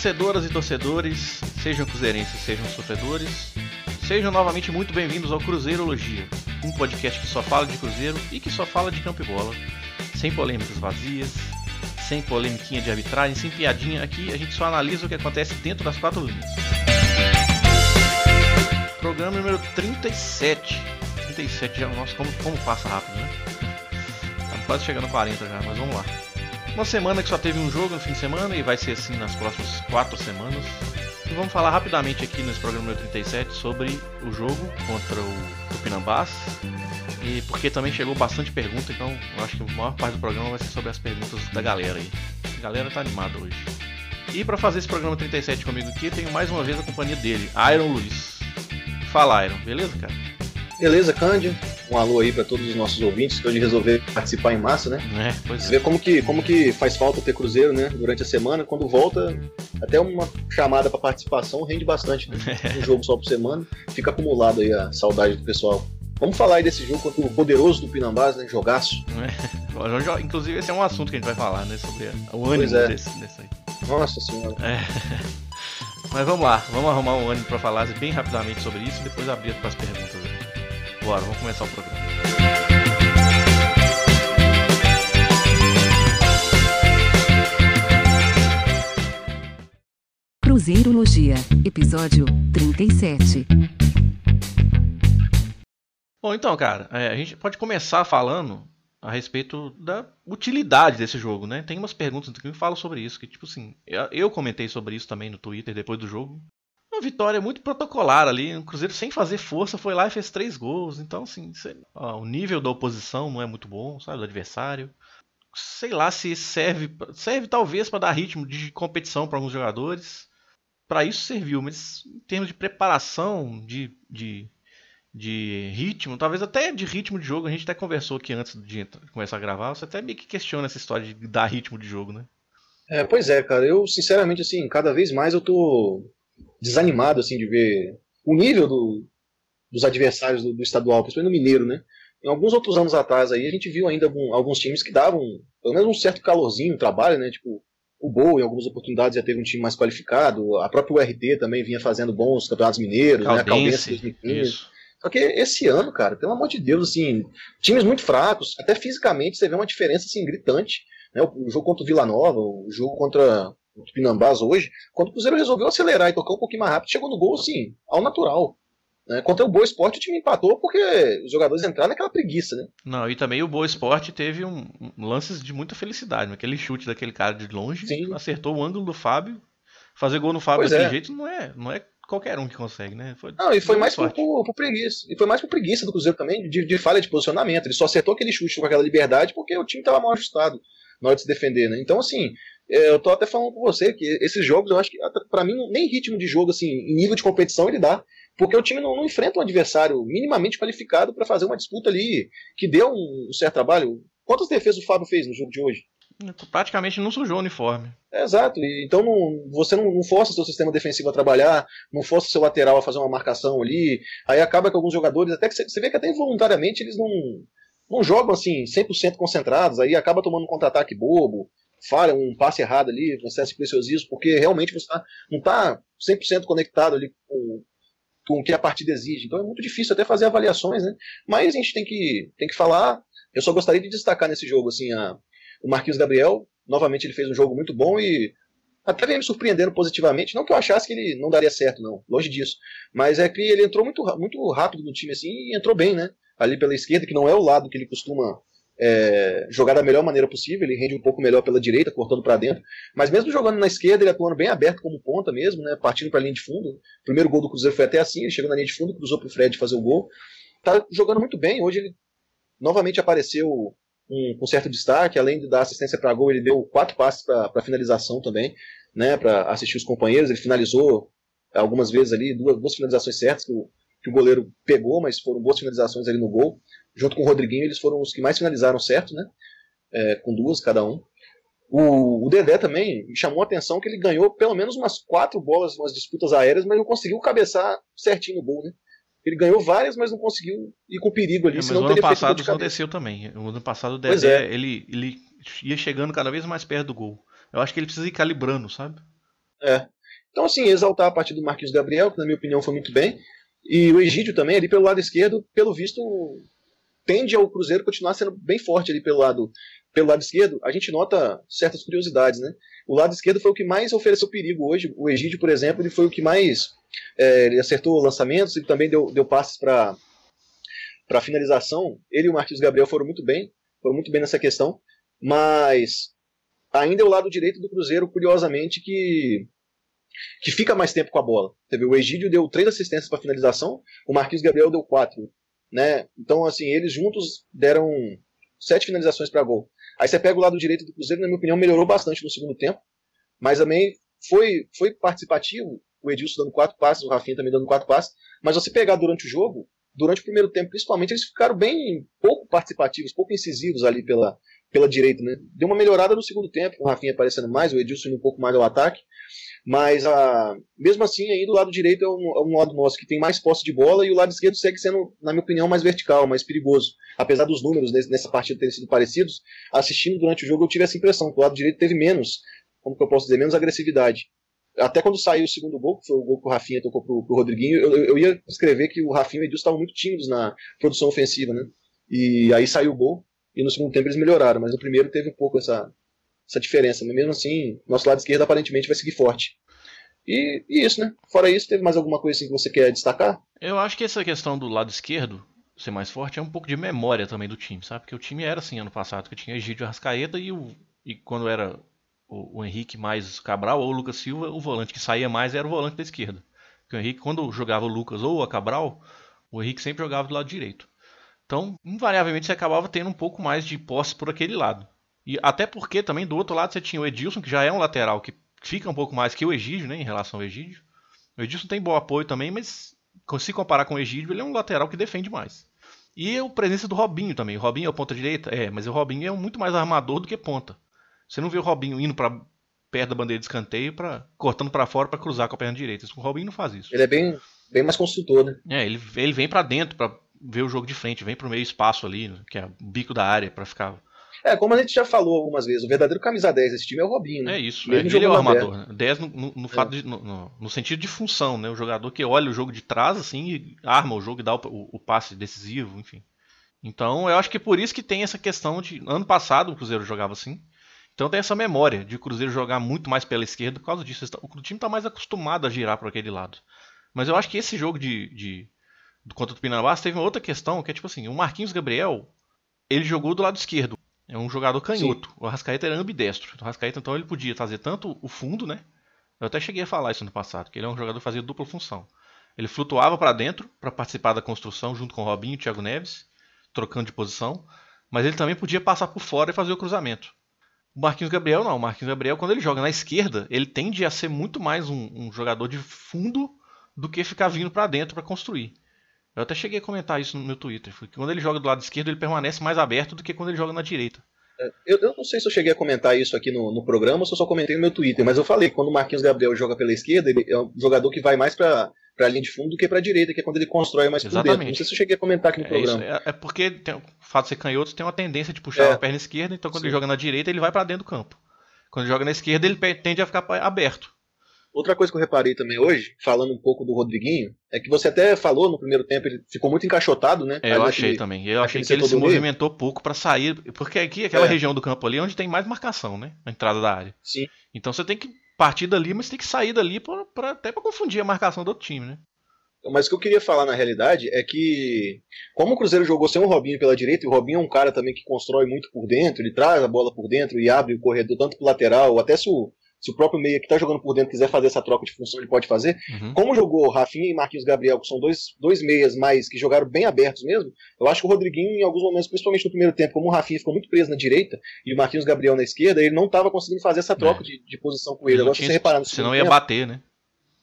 Torcedoras e torcedores, sejam cruzeirenses, sejam sofredores, sejam novamente muito bem-vindos ao Cruzeirologia, um podcast que só fala de Cruzeiro e que só fala de campo e bola, sem polêmicas vazias, sem polemiquinha de arbitragem, sem piadinha. Aqui a gente só analisa o que acontece dentro das quatro linhas. Programa número 37. 37 já, nossa, como, como passa rápido, né? Tá quase chegando a 40 já, mas vamos lá. Uma semana que só teve um jogo no fim de semana e vai ser assim nas próximas quatro semanas. E vamos falar rapidamente aqui nesse programa número 37 sobre o jogo contra o Tupinambás. E porque também chegou bastante pergunta, então eu acho que a maior parte do programa vai ser sobre as perguntas da galera aí. A galera tá animada hoje. E para fazer esse programa 37 comigo aqui, tenho mais uma vez a companhia dele, Iron Luiz. Fala, Iron, beleza, cara? Beleza, Cândido. Um alô aí para todos os nossos ouvintes que hoje resolveram participar em massa, né? É, pois Você vê como que, como que faz falta ter Cruzeiro, né? Durante a semana. Quando volta, até uma chamada para participação rende bastante. Né? Um jogo só por semana. Fica acumulado aí a saudade do pessoal. Vamos falar aí desse jogo contra o poderoso do Pinambás, né? Jogaço. É. Inclusive, esse é um assunto que a gente vai falar, né? Sobre o ânimo é. desse, desse aí. Nossa senhora. É. Mas vamos lá, vamos arrumar um ânimo para falar bem rapidamente sobre isso e depois abrir para as perguntas. Vamos começar o programa. Cruzeirologia, episódio 37. Bom, então, cara, é, a gente pode começar falando a respeito da utilidade desse jogo, né? Tem umas perguntas que falam sobre isso, que tipo assim, eu comentei sobre isso também no Twitter depois do jogo. Uma vitória muito protocolar ali, o Cruzeiro sem fazer força foi lá e fez três gols, então assim, ó, o nível da oposição não é muito bom, sabe, do adversário. Sei lá se serve, serve talvez para dar ritmo de competição para alguns jogadores. Para isso serviu, mas em termos de preparação, de, de de ritmo, talvez até de ritmo de jogo, a gente até conversou aqui antes de começar a gravar, você até meio que questiona essa história de dar ritmo de jogo, né? É, pois é, cara, eu sinceramente, assim, cada vez mais eu tô desanimado, assim, de ver o nível do, dos adversários do, do, estadual, principalmente no Mineiro, né? Em alguns outros anos atrás aí, a gente viu ainda algum, alguns times que davam, pelo menos um certo calorzinho no trabalho, né? Tipo, o Boa, em algumas oportunidades, já teve um time mais qualificado, a própria URT também vinha fazendo bons campeonatos mineiros, Caldense, né? A Caldense 2015. Isso. Só que esse ano, cara, pelo amor de Deus, assim, times muito fracos, até fisicamente você vê uma diferença assim gritante. Né? O jogo contra o Vila Nova, o jogo contra o Pinambás hoje, quando o Cruzeiro resolveu acelerar e tocar um pouquinho mais rápido, chegou no gol assim, ao natural. Né? Contra o Boa Esporte o time empatou porque os jogadores entraram naquela preguiça, né? Não, e também o Boa Esporte teve um, um lances de muita felicidade. Né? Aquele chute daquele cara de longe, Sim. acertou o ângulo do Fábio. Fazer gol no Fábio pois daquele é. jeito não é, não é qualquer um que consegue, né? Foi não, e foi mais por, por, por, preguiça. E foi mais por preguiça do Cruzeiro também, de, de, falha de posicionamento. Ele só acertou aquele chute com aquela liberdade porque o time estava mal ajustado na hora de se defender, né? Então, assim, é, eu tô até falando com você que esses jogos, eu acho que para mim nem ritmo de jogo, assim, em nível de competição ele dá. Porque o time não, não enfrenta um adversário minimamente qualificado para fazer uma disputa ali que deu um, um certo trabalho. Quantas defesas o Fábio fez no jogo de hoje? praticamente não sujou o uniforme. É, exato, então não, você não, não força seu sistema defensivo a trabalhar, não força seu lateral a fazer uma marcação ali, aí acaba que alguns jogadores, até que você vê que até involuntariamente eles não, não jogam assim 100% concentrados, aí acaba tomando um contra-ataque bobo, falha um passe errado ali, um excesso de preciosismo, porque realmente você tá, não está 100% conectado ali com, com o que a partida exige. Então é muito difícil até fazer avaliações, né? Mas a gente tem que, tem que falar. Eu só gostaria de destacar nesse jogo assim a, o Marquinhos Gabriel, novamente ele fez um jogo muito bom e até me surpreendendo positivamente. Não que eu achasse que ele não daria certo, não, longe disso. Mas é que ele entrou muito, muito rápido no time assim e entrou bem, né? Ali pela esquerda, que não é o lado que ele costuma é, jogar da melhor maneira possível, ele rende um pouco melhor pela direita, cortando para dentro. Mas mesmo jogando na esquerda, ele atuando bem aberto como ponta mesmo, né? Partindo para a linha de fundo. O primeiro gol do Cruzeiro foi até assim, ele chegou na linha de fundo, cruzou para o Fred fazer o gol. Tá jogando muito bem. Hoje ele novamente apareceu um, com certo destaque, além de dar assistência para gol, ele deu quatro passes para finalização também, né, para assistir os companheiros. Ele finalizou algumas vezes ali, duas, duas finalizações certas que o, que o goleiro pegou, mas foram boas finalizações ali no gol. Junto com o Rodriguinho, eles foram os que mais finalizaram certo, né, é, com duas cada um. O, o, Dedé também me chamou a atenção que ele ganhou pelo menos umas quatro bolas, umas disputas aéreas, mas não conseguiu cabeçar certinho no gol, né? Ele ganhou várias, mas não conseguiu ir com perigo ali. É, mas o ano passado aconteceu também. O ano passado o Dedé, é. ele, ele ia chegando cada vez mais perto do gol. Eu acho que ele precisa ir calibrando, sabe? É. Então, assim, exaltar a partida do Marquinhos Gabriel, que na minha opinião foi muito bem. E o Egídio também, ali pelo lado esquerdo, pelo visto, tende ao Cruzeiro continuar sendo bem forte ali pelo lado, pelo lado esquerdo. A gente nota certas curiosidades, né? O lado esquerdo foi o que mais ofereceu perigo hoje. O Egídio, por exemplo, ele foi o que mais é, ele acertou lançamentos e também deu, deu passes para para finalização. Ele e o Marquinhos Gabriel foram muito bem, foram muito bem nessa questão. Mas ainda é o lado direito do Cruzeiro, curiosamente, que que fica mais tempo com a bola. Teve o Egídio deu três assistências para finalização, o Marquinhos Gabriel deu quatro, né? Então assim eles juntos deram sete finalizações para gol. Aí você pega o lado direito do Cruzeiro, na minha opinião, melhorou bastante no segundo tempo, mas também foi foi participativo. O Edilson dando quatro passes, o Rafinha também dando quatro passes. Mas você pegar durante o jogo, durante o primeiro tempo, principalmente, eles ficaram bem pouco participativos, pouco incisivos ali pela, pela direita, né? Deu uma melhorada no segundo tempo, o Rafinha aparecendo mais, o Edilson um pouco mais ao ataque. Mas a, mesmo assim, aí do lado direito é um, é um lado nosso que tem mais posse de bola e o lado esquerdo segue sendo, na minha opinião, mais vertical, mais perigoso. Apesar dos números nessa partida terem sido parecidos, assistindo durante o jogo eu tive essa impressão que o lado direito teve menos, como eu posso dizer, menos agressividade. Até quando saiu o segundo gol, que foi o gol que o Rafinha tocou pro, pro Rodriguinho, eu, eu ia escrever que o Rafinha e o Edilson estavam muito tímidos na produção ofensiva, né? E aí saiu o gol, e no segundo tempo eles melhoraram, mas no primeiro teve um pouco essa, essa diferença. Mas mesmo assim, nosso lado esquerdo aparentemente vai seguir forte. E, e, isso, né? Fora isso, teve mais alguma coisa assim que você quer destacar? Eu acho que essa questão do lado esquerdo ser mais forte é um pouco de memória também do time, sabe? Porque o time era assim ano passado, que tinha Egídio Arrascaeta e, o, e quando era o, o Henrique mais Cabral ou o Lucas Silva, o volante que saía mais era o volante da esquerda. Porque o Henrique, quando jogava o Lucas ou a Cabral, o Henrique sempre jogava do lado direito. Então, invariavelmente, você acabava tendo um pouco mais de posse por aquele lado. E até porque também do outro lado você tinha o Edilson, que já é um lateral que fica um pouco mais que o Egídio, né, em relação ao Egídio. O Edilson tem bom apoio também, mas se comparar com o Egídio, ele é um lateral que defende mais. E a presença do Robinho também. O Robinho é o ponta direita? É, mas o Robinho é muito mais armador do que ponta. Você não vê o Robinho indo para perto da bandeira de escanteio, pra, cortando para fora para cruzar com a perna direita. O Robinho não faz isso. Ele é bem, bem mais construtor, né? É, ele, ele vem para dentro para ver o jogo de frente, vem pro meio espaço ali, que é o bico da área para ficar é, como a gente já falou algumas vezes, o verdadeiro camisa 10 desse time é o Robinho. Né? É isso, é, ele é o armador. Né? 10 no, no, no fato é. de, no, no, sentido de função, né? O jogador que olha o jogo de trás assim e arma o jogo e dá o, o, o passe decisivo, enfim. Então eu acho que é por isso que tem essa questão de. Ano passado o Cruzeiro jogava assim. Então tem essa memória de o Cruzeiro jogar muito mais pela esquerda por causa disso. O time está mais acostumado a girar para aquele lado. Mas eu acho que esse jogo de, de contra o Tupinambás teve uma outra questão que é tipo assim, o Marquinhos Gabriel, ele jogou do lado esquerdo. É um jogador canhoto. Sim. O Arrascaeta era ambidestro. O Arrascaeta então ele podia fazer tanto o fundo, né? Eu até cheguei a falar isso no passado, que ele é um jogador que fazia dupla função. Ele flutuava para dentro para participar da construção junto com o Robinho e o Thiago Neves trocando de posição, mas ele também podia passar por fora e fazer o cruzamento. O Marquinhos Gabriel não. O Marquinhos Gabriel, quando ele joga na esquerda, ele tende a ser muito mais um, um jogador de fundo do que ficar vindo para dentro para construir. Eu até cheguei a comentar isso no meu Twitter. Que quando ele joga do lado esquerdo, ele permanece mais aberto do que quando ele joga na direita. É, eu, eu, não sei se eu cheguei a comentar isso aqui no, no, programa ou se eu só comentei no meu Twitter, mas eu falei que quando o Marquinhos Gabriel joga pela esquerda, ele é um jogador que vai mais para para a linha de fundo do que para a direita, que é quando ele constrói mais Exatamente. por dentro. Não sei se eu cheguei a comentar aqui no é programa. É, é, porque tem, o fato de ser canhoto tem uma tendência de puxar é. a perna esquerda, então quando Sim. ele joga na direita, ele vai para dentro do campo. Quando ele joga na esquerda, ele tende a ficar aberto. Outra coisa que eu reparei também hoje, falando um pouco do Rodriguinho, é que você até falou no primeiro tempo, ele ficou muito encaixotado, né? É, eu achei também. Eu achei que ele se movimentou meio. pouco para sair, porque aqui, aquela é. região do campo ali é onde tem mais marcação, né? A entrada da área. Sim. Então você tem que partir dali, mas tem que sair dali pra, pra até para confundir a marcação do outro time, né? Mas o que eu queria falar na realidade é que, como o Cruzeiro jogou sem o Robinho pela direita, e o Robinho é um cara também que constrói muito por dentro, ele traz a bola por dentro e abre o corredor tanto pro lateral, até se o, se o próprio meia que está jogando por dentro quiser fazer essa troca de função, ele pode fazer. Uhum. Como jogou Rafinha e Marquinhos Gabriel, que são dois, dois meias mais que jogaram bem abertos mesmo, eu acho que o Rodriguinho, em alguns momentos, principalmente no primeiro tempo, como o Rafinha ficou muito preso na direita e o Marquinhos Gabriel na esquerda, ele não estava conseguindo fazer essa troca é. de, de, posição com ele. Agora, se você reparar no Senão ia tempo, bater, né?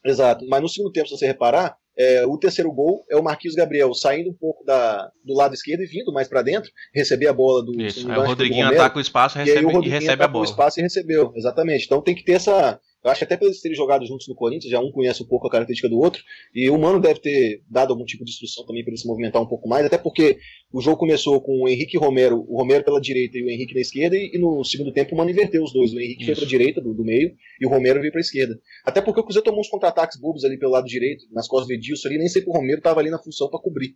Exato. Mas no segundo tempo, se você reparar, é, o terceiro gol é o Marquinhos Gabriel saindo um pouco da, do lado esquerdo e vindo mais para dentro, receber a bola do. Isso, aí o Rodriguinho ataca o espaço recebe, e, aí o Rodriguinho e recebe a bola. o espaço e recebeu, exatamente. Então tem que ter essa. Eu acho que até por eles terem jogado juntos no Corinthians, já um conhece um pouco a característica do outro, e o Mano deve ter dado algum tipo de instrução também para ele se movimentar um pouco mais, até porque o jogo começou com o Henrique e Romero, o Romero pela direita e o Henrique na esquerda, e, e no segundo tempo o Mano inverteu os dois. O Henrique Isso. foi para a direita do, do, meio e o Romero veio para a esquerda. Até porque o Cruzeiro tomou uns contra-ataques bobos ali pelo lado direito, nas costas do Edilson ali, nem sempre o Romero estava ali na função para cobrir.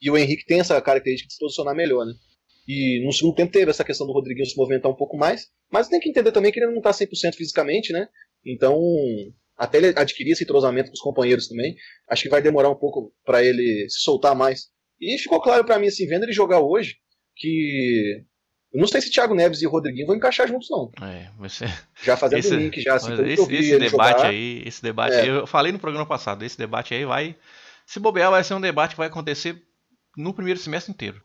E o Henrique tem essa característica de se posicionar melhor, né? E no segundo tempo teve essa questão do Rodriguinho se movimentar um pouco mais, mas tem que entender também que ele não está 100% fisicamente, né? Então, até ele adquirir esse entrosamento com os companheiros também, acho que vai demorar um pouco para ele se soltar mais. E ficou claro para mim, assim, vendo ele jogar hoje, que eu não sei se Thiago Neves e Rodriguinho vão encaixar juntos, não. É, você... Já fazendo esse, link, já assim, esse, esse debate jogar, aí, esse debate é. aí, eu falei no programa passado, esse debate aí vai. Se bobear, vai ser um debate que vai acontecer no primeiro semestre inteiro.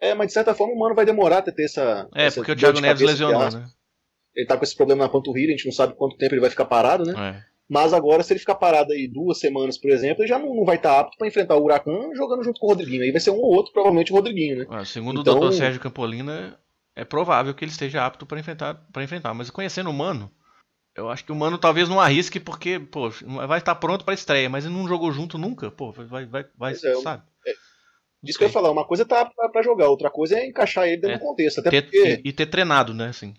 É, mas de certa forma o Mano vai demorar até ter essa. É, essa porque o Thiago Neves lesionou, né? Ele tá com esse problema na panturrilha, a gente não sabe quanto tempo ele vai ficar parado, né? É. Mas agora, se ele ficar parado aí duas semanas, por exemplo, ele já não, não vai estar tá apto para enfrentar o Huracan jogando junto com o Rodriguinho. Aí vai ser um ou outro, provavelmente o Rodriguinho, né? É, segundo então... o Dr. Sérgio Campolina, é provável que ele esteja apto para enfrentar, para enfrentar. Mas conhecendo o Mano, eu acho que o Mano talvez não arrisque, porque, pô, vai estar pronto para estreia, mas ele não jogou junto nunca, pô, vai, vai, vai é, sabe? É, isso que eu ia falar, uma coisa tá para jogar, outra coisa é encaixar ele dentro é, do contexto. Até ter, porque... e, e, ter treinado, né? Assim.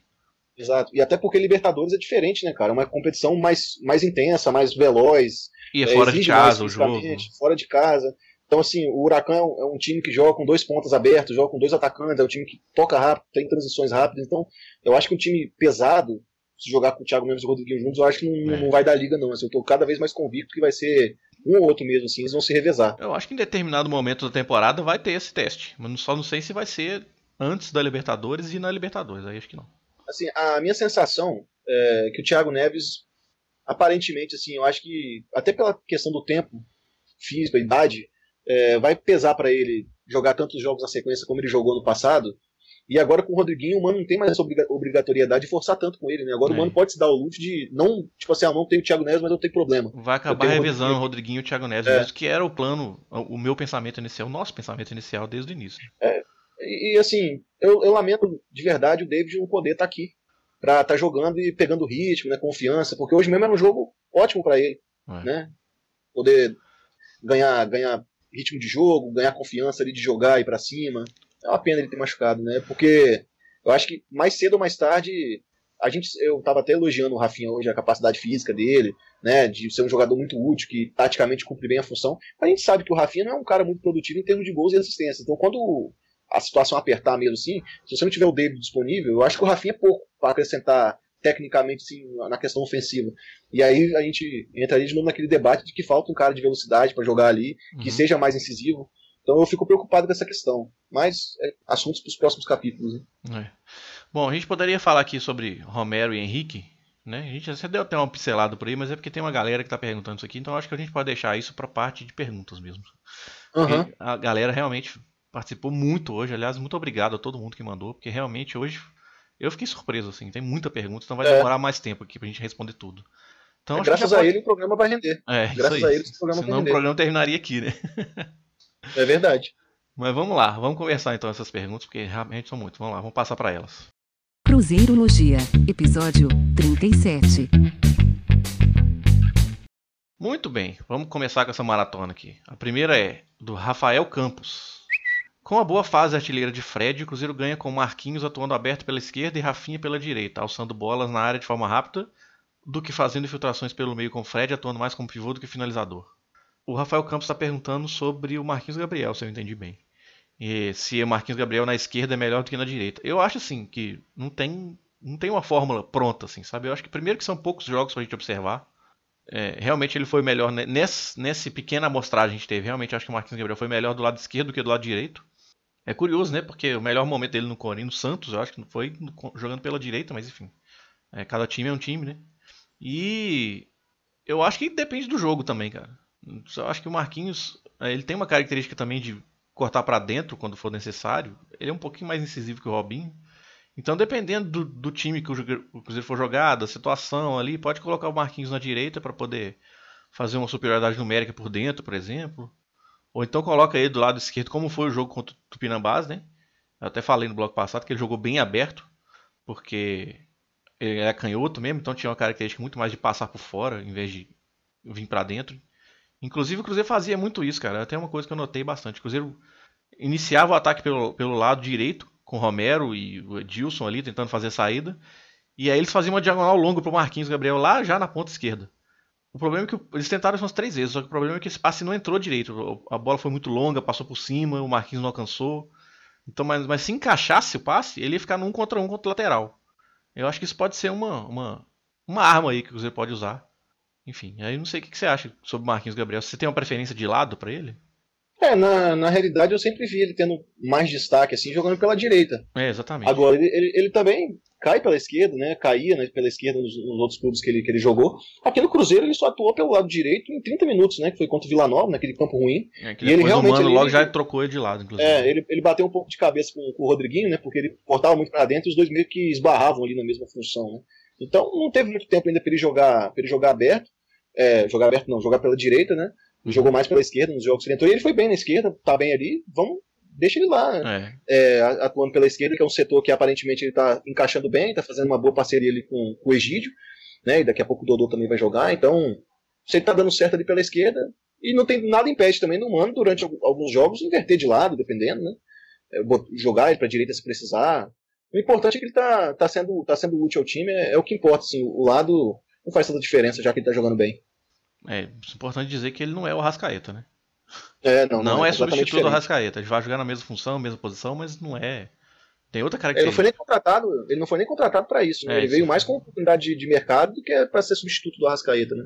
Exato. E até porque Libertadores é diferente, né, cara? É uma competição mais, mais intensa, mais veloz. E é, é fora de casa o jogo. Fora de casa. Então, assim, o Huracan é, é um time que joga com dois pontos abertos, joga com dois atacantes, é um time que toca rápido, tem transições rápidas. Então, eu acho que um time pesado, se jogar com o Thiago Mendes e o Rodriguinho juntos, eu acho que não, é. não vai dar liga, não. Assim, eu tô cada vez mais convicto que vai ser um ou outro mesmo, assim, eles vão se revezar. Eu acho que em determinado momento da temporada vai ter esse teste, mas só não sei se vai ser antes da Libertadores e na Libertadores, aí acho que não. Assim, a minha sensação é que o Thiago Neves, aparentemente, assim, eu acho que até pela questão do tempo físico, a idade, é, vai pesar para ele jogar tantos jogos na sequência como ele jogou no passado, e agora com o Rodriguinho, o Mano não tem mais essa obrigatoriedade de forçar tanto com ele, né? Agora é. o Mano pode se dar o luxo de não, tipo assim, ah, não tenho o Thiago Neves, mas eu tenho problema. Vai acabar revisando o Rodriguinho e o Thiago Neves, é. mesmo que era o plano, o meu pensamento inicial, o nosso pensamento inicial desde o início. É, e, e assim, eu, eu, lamento de verdade o David não poder estar tá aqui pra estar tá jogando e pegando ritmo, né, confiança, porque hoje mesmo era um jogo ótimo para ele, é. né? Poder ganhar, ganhar ritmo de jogo, ganhar confiança ali de jogar e para cima é uma pena ele ter machucado, né? Porque eu acho que mais cedo ou mais tarde a gente, eu estava até elogiando o Rafinha hoje, a capacidade física dele, né, de ser um jogador muito útil, que taticamente cumpre bem a função. A gente sabe que o Rafinha não é um cara muito produtivo em termos de gols e assistência. Então, quando a situação apertar mesmo assim, se você não tiver o David disponível, eu acho que o Rafinha é pouco para acrescentar tecnicamente sim, na questão ofensiva. E aí a gente entraria de novo naquele debate de que falta um cara de velocidade para jogar ali, que uhum. seja mais incisivo. Então eu fico preocupado com essa questão. Mas é assuntos para os próximos capítulos. Né? É. Bom, a gente poderia falar aqui sobre Romero e Henrique. Né? A gente já deu até uma pincelada por aí, mas é porque tem uma galera que está perguntando isso aqui, então acho que a gente pode deixar isso para parte de perguntas mesmo. Uhum. A galera realmente participou muito hoje. Aliás, muito obrigado a todo mundo que mandou, porque realmente hoje eu fiquei surpreso. Assim, tem muita pergunta, então vai é. demorar mais tempo aqui para a gente responder tudo. Então, é, graças a pode... ele o programa vai render. É, graças a ele o programa Senão vai render. o programa terminaria aqui, né? É verdade. Mas vamos lá, vamos conversar então essas perguntas, porque realmente são muitas. Vamos lá, vamos passar para elas. Cruzeirologia, episódio 37. Muito bem, vamos começar com essa maratona aqui. A primeira é do Rafael Campos. Com a boa fase artilheira de Fred, o Cruzeiro ganha com Marquinhos atuando aberto pela esquerda e Rafinha pela direita, alçando bolas na área de forma rápida, do que fazendo infiltrações pelo meio com Fred atuando mais como pivô do que finalizador. O Rafael Campos está perguntando sobre o Marquinhos Gabriel, se eu entendi bem. E se o Marquinhos Gabriel na esquerda é melhor do que na direita. Eu acho assim que não tem, não tem uma fórmula pronta, assim, sabe? Eu acho que primeiro que são poucos jogos para a gente observar. É, realmente ele foi melhor nesse, nessa pequena amostragem que a gente teve. Realmente acho que o Marquinhos Gabriel foi melhor do lado esquerdo do que do lado direito. É curioso, né? Porque o melhor momento dele no Corinthians, no Santos, eu acho que foi jogando pela direita, mas enfim. É, cada time é um time, né? E eu acho que depende do jogo também, cara. Eu acho que o Marquinhos, é, ele tem uma característica também de cortar para dentro quando for necessário. Ele é um pouquinho mais incisivo que o Robinho. Então, dependendo do, do time que o Cruzeiro for jogar, da situação ali, pode colocar o Marquinhos na direita para poder fazer uma superioridade numérica por dentro, por exemplo. Ou então coloca ele do lado esquerdo, como foi o jogo contra o Tupinambás, né? Eu até falei no bloco passado que ele jogou bem aberto, porque ele é canhoto mesmo, então tinha uma característica muito mais de passar por fora em vez de vir para dentro. Inclusive o Cruzeiro fazia muito isso, cara. Até uma coisa que eu notei bastante. O Cruzeiro iniciava o ataque pelo, pelo lado direito, com o Romero e o Edilson ali tentando fazer a saída. E aí eles faziam uma diagonal longa pro Marquinhos Gabriel lá já na ponta esquerda. O problema é que eles tentaram isso umas três vezes, só que o problema é que esse passe não entrou direito. A bola foi muito longa, passou por cima, o Marquinhos não alcançou. Então, mas, mas se encaixasse o passe, ele ia ficar num contra um contra o lateral. Eu acho que isso pode ser uma, uma, uma arma aí que você pode usar. Enfim, aí não sei o que você acha sobre o Marquinhos Gabriel. Você tem uma preferência de lado para ele? É, na, na realidade eu sempre vi ele tendo mais destaque, assim, jogando pela direita. É, exatamente. Agora, ele, ele, ele também cai pela esquerda, né? Caía né, pela esquerda nos, nos, outros clubes que ele, que ele jogou. Aqui no Cruzeiro ele só atuou pelo lado direito em 30 minutos, né? Que foi contra o Vila Nova, naquele campo ruim. É, e ele realmente. O Mano ele, logo já trocou ele de lado, inclusive. É, ele, ele bateu um pouco de cabeça com, com o Rodriguinho, né? Porque ele cortava muito para dentro e os dois meio que esbarravam ali na mesma função, né? Então não teve muito tempo ainda para ele jogar, pra ele jogar aberto. É, jogar aberto não, jogar pela direita, né? Jogou mais pela esquerda nos jogos que ele entrou. E ele foi bem na esquerda, tá bem ali. Vamos, deixa ele lá, né? é. É, atuando pela esquerda, que é um setor que aparentemente ele tá encaixando bem, tá fazendo uma boa parceria ali com, com o Egídio, né? E daqui a pouco o Dodô também vai jogar. Então, se ele tá dando certo ali pela esquerda, e não tem nada impede também no Mano, durante alguns jogos, inverter de lado, dependendo, né? É, jogar ele pra direita se precisar. O importante é que ele tá, tá, sendo, tá sendo útil ao time, é, é o que importa, assim, o lado não faz tanta diferença, já que ele tá jogando bem. É, é importante dizer que ele não é o Rascaeta, né? É, não, não, não é, é substituto do Rascaeta. Ele vai jogar na mesma função, mesma posição, mas não é. Tem outra característica. Ele não foi nem contratado, ele não foi nem contratado para isso, né? É, ele veio mais com oportunidade de, de mercado do que para ser substituto do Arrascaeta, né?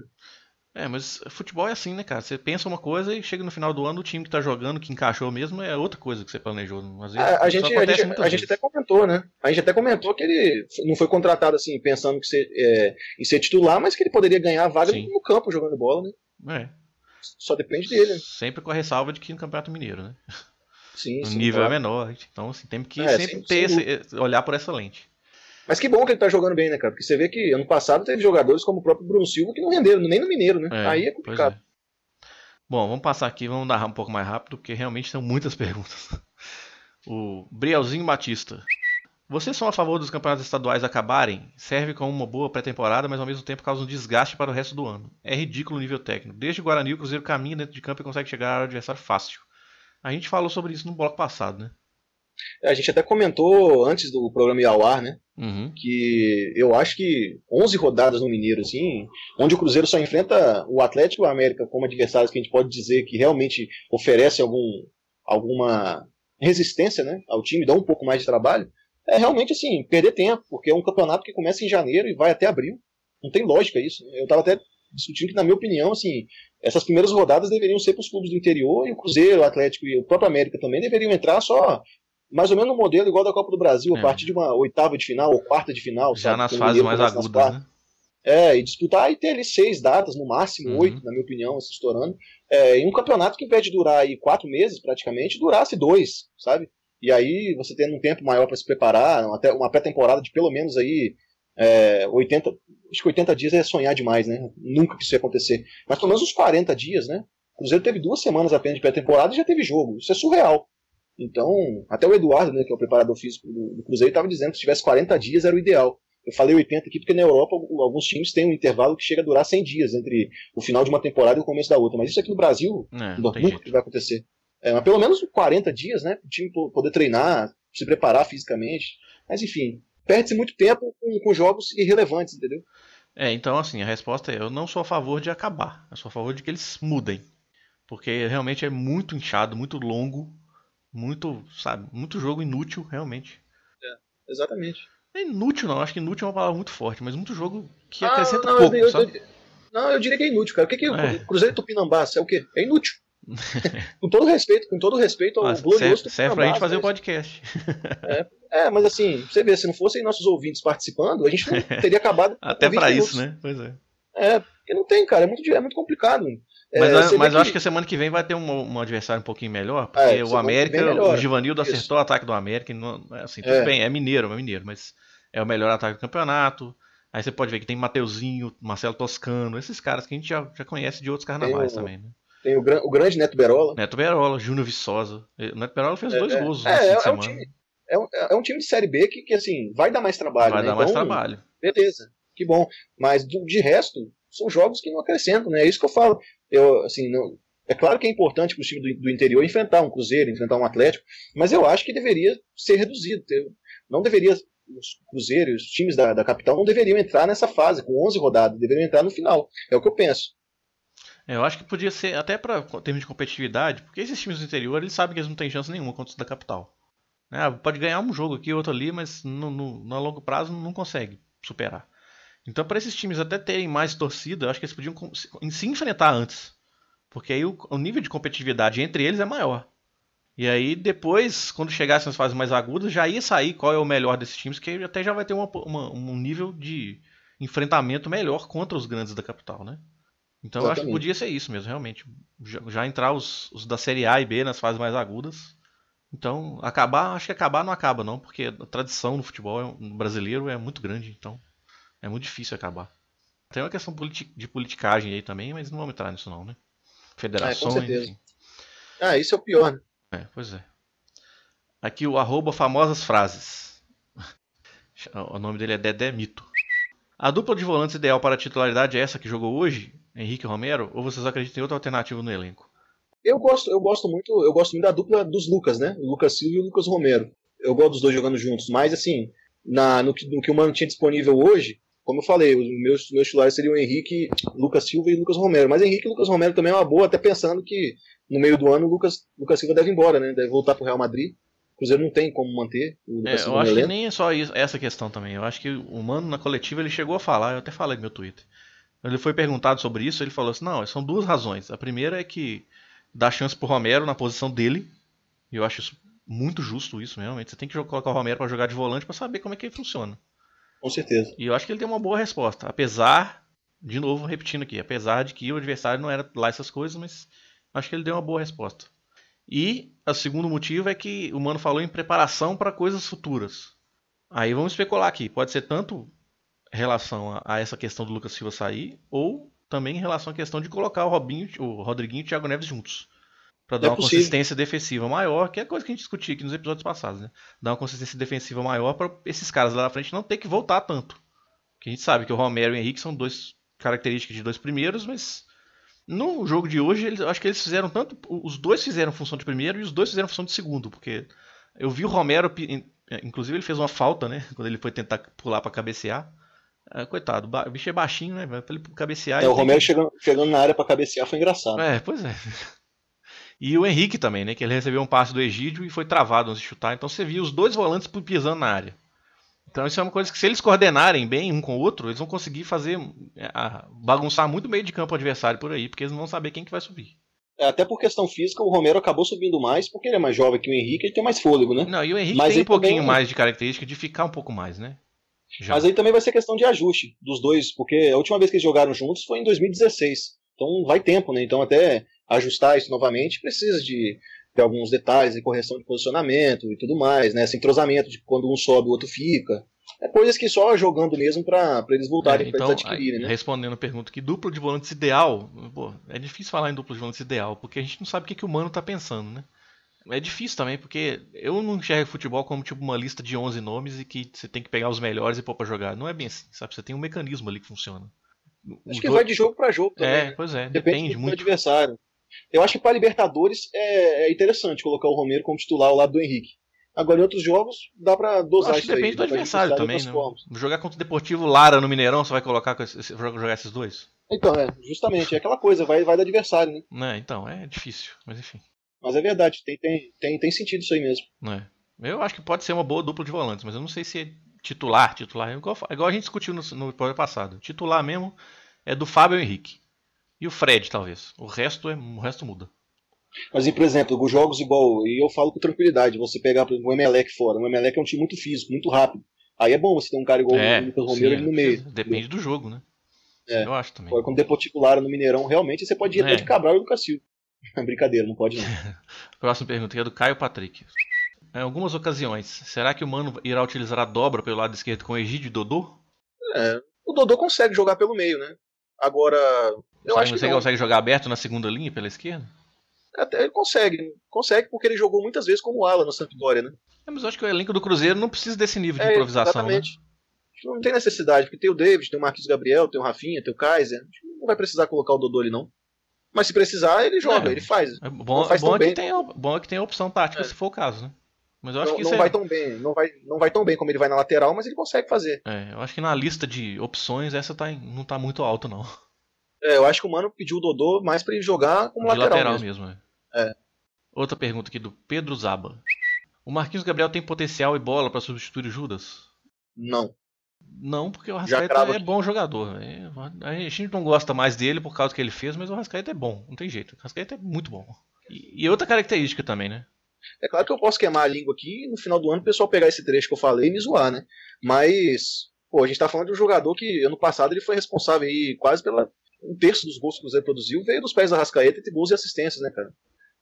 É, mas futebol é assim, né, cara? Você pensa uma coisa e chega no final do ano o time que tá jogando, que encaixou mesmo, é outra coisa que você planejou. Vezes, a, a gente, a, gente, a gente até comentou, né? A gente até comentou que ele não foi contratado assim, pensando que ser, é, em ser titular, mas que ele poderia ganhar a vaga Sim. no campo jogando bola, né? É. Só depende dele. Sempre com a ressalva de que no Campeonato Mineiro, né? Sim, o sim, nível claro. é menor. Então, assim, tem que é, sempre ter esse, olhar por essa lente. Mas que bom que ele tá jogando bem, né, cara? Porque você vê que ano passado teve jogadores como o próprio Bruno Silva que não renderam, nem no Mineiro, né? É, Aí é complicado. É. Bom, vamos passar aqui, vamos narrar um pouco mais rápido, porque realmente são muitas perguntas. O Brielzinho Batista. Vocês são a favor dos campeonatos estaduais acabarem? Serve como uma boa pré-temporada, mas ao mesmo tempo causa um desgaste para o resto do ano. É ridículo o nível técnico. Desde o Guarani, o Cruzeiro caminha dentro de campo e consegue chegar ao adversário fácil. A gente falou sobre isso no bloco passado, né? É, a gente até comentou antes do programa ir ao ar, né? Uhum. Que eu acho que 11 rodadas no Mineiro, assim, onde o Cruzeiro só enfrenta o Atlético e o América como adversários que a gente pode dizer que realmente oferecem algum, alguma resistência né, ao time, dá um pouco mais de trabalho, é realmente assim, perder tempo, porque é um campeonato que começa em janeiro e vai até abril. Não tem lógica isso. Eu estava até discutindo que, na minha opinião, assim, essas primeiras rodadas deveriam ser para os clubes do interior e o Cruzeiro, o Atlético e o próprio América também deveriam entrar só mais ou menos no modelo igual da Copa do Brasil, é. a partir de uma oitava de final ou quarta de final. Já sabe? nas fases mais agudas, né? É, e disputar e ter ali seis datas, no máximo uhum. oito, na minha opinião, se estourando. É, em um campeonato que, em vez de durar aí quatro meses, praticamente, durasse dois, sabe? E aí, você tendo um tempo maior para se preparar, até uma pré-temporada de pelo menos aí é, 80, acho que 80 dias é sonhar demais, né? Nunca que isso ia acontecer. Mas pelo menos uns 40 dias, né? O Cruzeiro teve duas semanas apenas de pré-temporada e já teve jogo. Isso é surreal. Então, até o Eduardo, né, que é o preparador físico do, do Cruzeiro, estava dizendo que se tivesse 40 dias era o ideal. Eu falei 80 aqui porque na Europa alguns times têm um intervalo que chega a durar 100 dias entre o final de uma temporada e o começo da outra. Mas isso aqui no Brasil é, nunca vai acontecer. É, mas pelo menos 40 dias, né? O time poder treinar, se preparar fisicamente. Mas enfim, perde-se muito tempo com, com, jogos irrelevantes, entendeu? É, então assim, a resposta é: eu não sou a favor de acabar. Eu sou a favor de que eles mudem. Porque realmente é muito inchado, muito longo muito, sabe, muito jogo inútil, realmente. É, exatamente. É inútil não, acho que inútil é uma palavra muito forte, mas muito jogo que ah, acrescenta não, pouco, eu, sabe? Eu, não, eu diria que é inútil, cara. O que, que é. o Cruzeiro Tupinambás é o quê? É inútil. com todo respeito, com todo respeito ao Nossa, glorioso serve, serve pra gente fazer o mas... podcast. é, é, mas assim, você vê, se não fossem nossos ouvintes participando, a gente não teria acabado. Até para isso, né? Pois é. É, porque não tem, cara, é muito, é muito complicado. Mas, é, mas eu acho que semana que vem vai ter um, um adversário um pouquinho melhor, porque é, o América, melhor, o Givanildo isso. acertou o ataque do América. Não, assim, tudo é. bem, é mineiro, é mineiro, mas é o melhor ataque do campeonato. Aí você pode ver que tem Mateuzinho, Marcelo Toscano, esses caras que a gente já, já conhece de outros carnavais também, né? Tem o, o, grande Neto Berola. Neto Berola, Júnior Viçosa. O Neto Berola fez é, dois gols é, é, é, um time, é, um, é um time de Série B que, que assim, vai dar mais trabalho. Vai né? dar então, mais trabalho. beleza, que bom. Mas do, de resto, são jogos que não acrescentam, né? É isso que eu falo. Eu, assim, não, é claro que é importante para o time do, do, interior enfrentar um Cruzeiro, enfrentar um Atlético, mas eu acho que deveria ser reduzido. Não deveria, os Cruzeiros, os times da, da capital não deveriam entrar nessa fase, com 11 rodadas, deveriam entrar no final. É o que eu penso. É, eu acho que podia ser, até para termos de competitividade, porque esses times do interior, eles sabem que eles não têm chance nenhuma contra os da capital. É, pode ganhar um jogo aqui, outro ali, mas no, no, no longo prazo não consegue superar. Então, para esses times até terem mais torcida, eu acho que eles podiam se enfrentar antes. Porque aí o, o nível de competitividade entre eles é maior. E aí depois, quando chegasse nas fases mais agudas, já ia sair qual é o melhor desses times, que até já vai ter uma, uma, um nível de enfrentamento melhor contra os grandes da capital, né? Então eu acho que podia ser isso mesmo, realmente. Já, já, entrar os, os da Série A e B nas fases mais agudas. Então, acabar, acho que acabar não acaba não, porque a tradição no futebol é brasileiro é muito grande, então é muito difícil acabar. Tem uma questão de politicagem aí também, mas não vamos entrar nisso não, né? Federações. É, Ah, isso é o pior, né? É, pois é. Aqui o arroba famosas frases. O nome dele é Dedé Mito. A dupla de volantes ideal para a titularidade é essa que jogou hoje, Henrique Romero, ou vocês acreditam em outra alternativa no elenco? Eu gosto, eu gosto muito, eu gosto muito da dupla dos Lucas, né? O Lucas Silva e o Lucas Romero. Eu gosto dos dois jogando juntos, mas assim, na, no, que, no que o Mano tinha disponível hoje, como eu falei, os meus, meus titulares seriam Henrique, Lucas Silva e Lucas Romero. Mas Henrique e Lucas Romero também é uma boa, até pensando que no meio do ano o Lucas, Lucas Silva deve ir embora, né? Deve voltar para o Real Madrid. O Cruzeiro não tem como manter o Lucas é, Silva. Eu acho que nem é só isso, essa questão também. Eu acho que o Mano na coletiva ele chegou a falar, eu até falei no meu Twitter. Ele foi perguntado sobre isso, ele falou assim: não, são duas razões. A primeira é que dá chance pro Romero na posição dele. E eu acho isso muito justo, isso realmente. Você tem que colocar o Romero para jogar de volante para saber como é que ele funciona. Com certeza. E eu acho que ele deu uma boa resposta. Apesar, de novo repetindo aqui, apesar de que o adversário não era lá essas coisas, mas acho que ele deu uma boa resposta. E o segundo motivo é que o Mano falou em preparação para coisas futuras. Aí vamos especular aqui. Pode ser tanto relação a, a, essa questão do Lucas Silva sair, ou também em relação à questão de colocar o Robinho, o Rodriguinho e o Thiago Neves juntos. Para dar é uma possível. consistência defensiva maior, que é a coisa que a gente discutiu aqui nos episódios passados, né? Dar uma consistência defensiva maior para esses caras lá na frente não ter que voltar tanto. Porque a gente sabe que o Romero e o Henrique são dois características de dois primeiros, mas no jogo de hoje, eles, acho que eles fizeram tanto. Os dois fizeram função de primeiro e os dois fizeram função de segundo. Porque eu vi o Romero, inclusive ele fez uma falta, né? Quando ele foi tentar pular para cabecear. É, coitado, o bicho é baixinho, né? Pra ele cabecear. É, o Romero que... chegando, chegando na área para cabecear foi engraçado. É, pois é. E o Henrique também, né? Que ele recebeu um passe do Egídio e foi travado antes de chutar. Então você viu os dois volantes pisando na área. Então isso é uma coisa que se eles coordenarem bem um com o outro, eles vão conseguir fazer é, bagunçar muito meio de campo adversário por aí, porque eles não vão saber quem que vai subir. É, até por questão física, o Romero acabou subindo mais, porque ele é mais jovem que o Henrique, ele tem mais fôlego, né? Não, e o Henrique Mas tem um pouquinho também... mais de característica de ficar um pouco mais, né? Já. Mas aí também vai ser questão de ajuste dos dois, porque a última vez que eles jogaram juntos foi em 2016. Então vai tempo, né? Então até ajustar isso novamente, precisa de, de alguns detalhes de correção de posicionamento e tudo mais, né? Esse entrosamento de quando um sobe, o outro fica. É coisas que só jogando mesmo para eles voltarem, é, então, para eles adquirirem, né? Respondendo a pergunta que duplo de volantes ideal, pô, é difícil falar em duplo de volantes ideal, porque a gente não sabe o que, que o Mano tá pensando, né? É difícil também, porque eu não enxergo futebol como tipo uma lista de 11 nomes e que você tem que pegar os melhores e pôr pra jogar. Não é bem assim, sabe? Você tem um mecanismo ali que funciona. Acho que vai de jogo para jogo também. É, né? pois é, depende, depende muito. do adversário. Eu acho que para Libertadores é, é, interessante colocar o Romero como titular ao lado do Henrique. Agora, em outros jogos, dá pra dosar isso depende aí, do adversário também, né? Jogar contra o Deportivo Lara no Mineirão, você vai colocar jogar esses dois? Então, é, justamente, é aquela coisa, vai, vai do adversário, né? É, então, é difícil, mas enfim. Mas é verdade, tem, tem, tem, tem sentido isso aí mesmo. É. Eu acho que pode ser uma boa dupla de volantes, mas eu não sei se é titular, titular, igual, igual a gente discutiu no, no episódio passado. Titular mesmo é do Fábio Henrique. E o Fred, talvez. O resto, é, o resto muda. Mas, por exemplo, os jogos igual, e eu falo com tranquilidade, você pegar por exemplo, o Emelec fora. O Emelec é um time muito físico, muito rápido. Aí é bom você ter um cara igual é, o Lucas Romero sim, no meio. Depende do jogo, né? É. Eu acho também. Quando Deportivo Lara no Mineirão, realmente você pode ir é. até de Cabral e Lucas Silva. Brincadeira, não pode não. Próxima pergunta é do Caio Patrick. Em algumas ocasiões, será que o Mano irá utilizar a dobra pelo lado esquerdo com Egídio e Dodô? É, o Dodô consegue jogar pelo meio, né? Agora, eu acho que você não. consegue jogar aberto na segunda linha pela esquerda? Até ele consegue. Consegue porque ele jogou muitas vezes como ala no Sampdoria, né? É, mas eu acho que o elenco do Cruzeiro não precisa desse nível de é, improvisação, né? exatamente. né? Não tem necessidade, porque tem o David, tem o Marquinhos Gabriel, tem o Rafinha, tem o Kaiser. Não vai precisar colocar o Dodô ali, não. Mas se precisar, ele joga, É. ele faz. É bom, faz é bom, é que tem, a- bom é que tem a opção tática É. se for o caso, né? Mas eu acho Não, que não isso vai tão bem, não vai, não vai tão bem como ele vai na lateral, mas ele consegue fazer. é, eu acho que na lista de opções essa tá, não tá muito alto, não. É, eu acho que o Mano pediu o Dodô mais pra ele jogar como de lateral, lateral mesmo. mesmo. é. Outra pergunta aqui do Pedro Zaba. O Marquinhos Gabriel tem potencial e bola pra substituir o Judas? Não. Não, porque o cravo é bom jogador. A gente não gosta mais dele por causa do que ele fez, mas o Arrascaeta é bom, não tem jeito. O Arrascaeta é muito bom. E, e outra característica também, né? É claro que eu posso queimar a língua aqui e no final do ano o pessoal pegar esse trecho que eu falei e me zoar, né? Mas, pô, a gente tá falando de um jogador que ano passado ele foi responsável aí quase pela um terço dos gols que o Cruzeiro produziu veio dos pés da Rascaeta e gols e assistências, né, cara?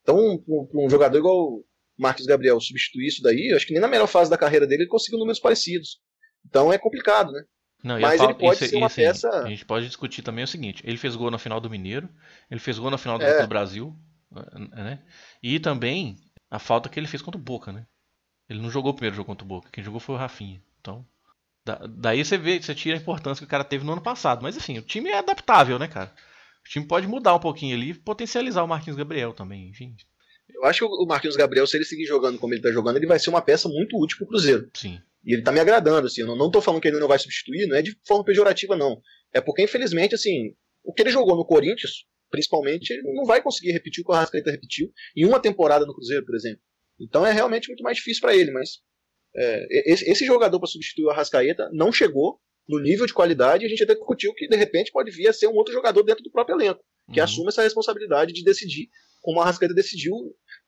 Então, pra um jogador igual o Marcos Gabriel substituir isso daí, eu acho que nem na melhor fase da carreira dele ele conseguiu números parecidos. Então é complicado, né? Não, Mas a fal- ele pode isso- ser uma isso, peça- A gente pode discutir também o seguinte: ele fez gol na final do Mineiro, ele fez gol na final do, É. do Brasil, né? E também a falta que ele fez contra o Boca, né? Ele não jogou o primeiro jogo contra o Boca, quem jogou foi o Rafinha. Então, da- daí você vê, você tira a importância que o cara teve no ano passado. Mas enfim, o time é adaptável, né, cara? O time pode mudar um pouquinho ali e potencializar o Marquinhos Gabriel também, enfim. Eu acho que o Marquinhos Gabriel, se ele seguir jogando como ele tá jogando, ele vai ser uma peça muito útil pro Cruzeiro. Sim. E ele tá me agradando, assim. Eu não, não tô falando que ele não vai substituir, não é de forma pejorativa, não. É porque, infelizmente, assim, o que ele jogou no Corinthians, principalmente, ele não vai conseguir repetir o que o Arrascaeta repetiu em uma temporada no Cruzeiro, por exemplo. Então é realmente muito mais difícil para ele, mas é, esse, esse jogador para substituir o Arrascaeta não chegou no nível de qualidade e a gente até discutiu que de repente pode vir a ser um outro jogador dentro do próprio elenco, que Uhum. assume essa responsabilidade de decidir, como o Arrascaeta decidiu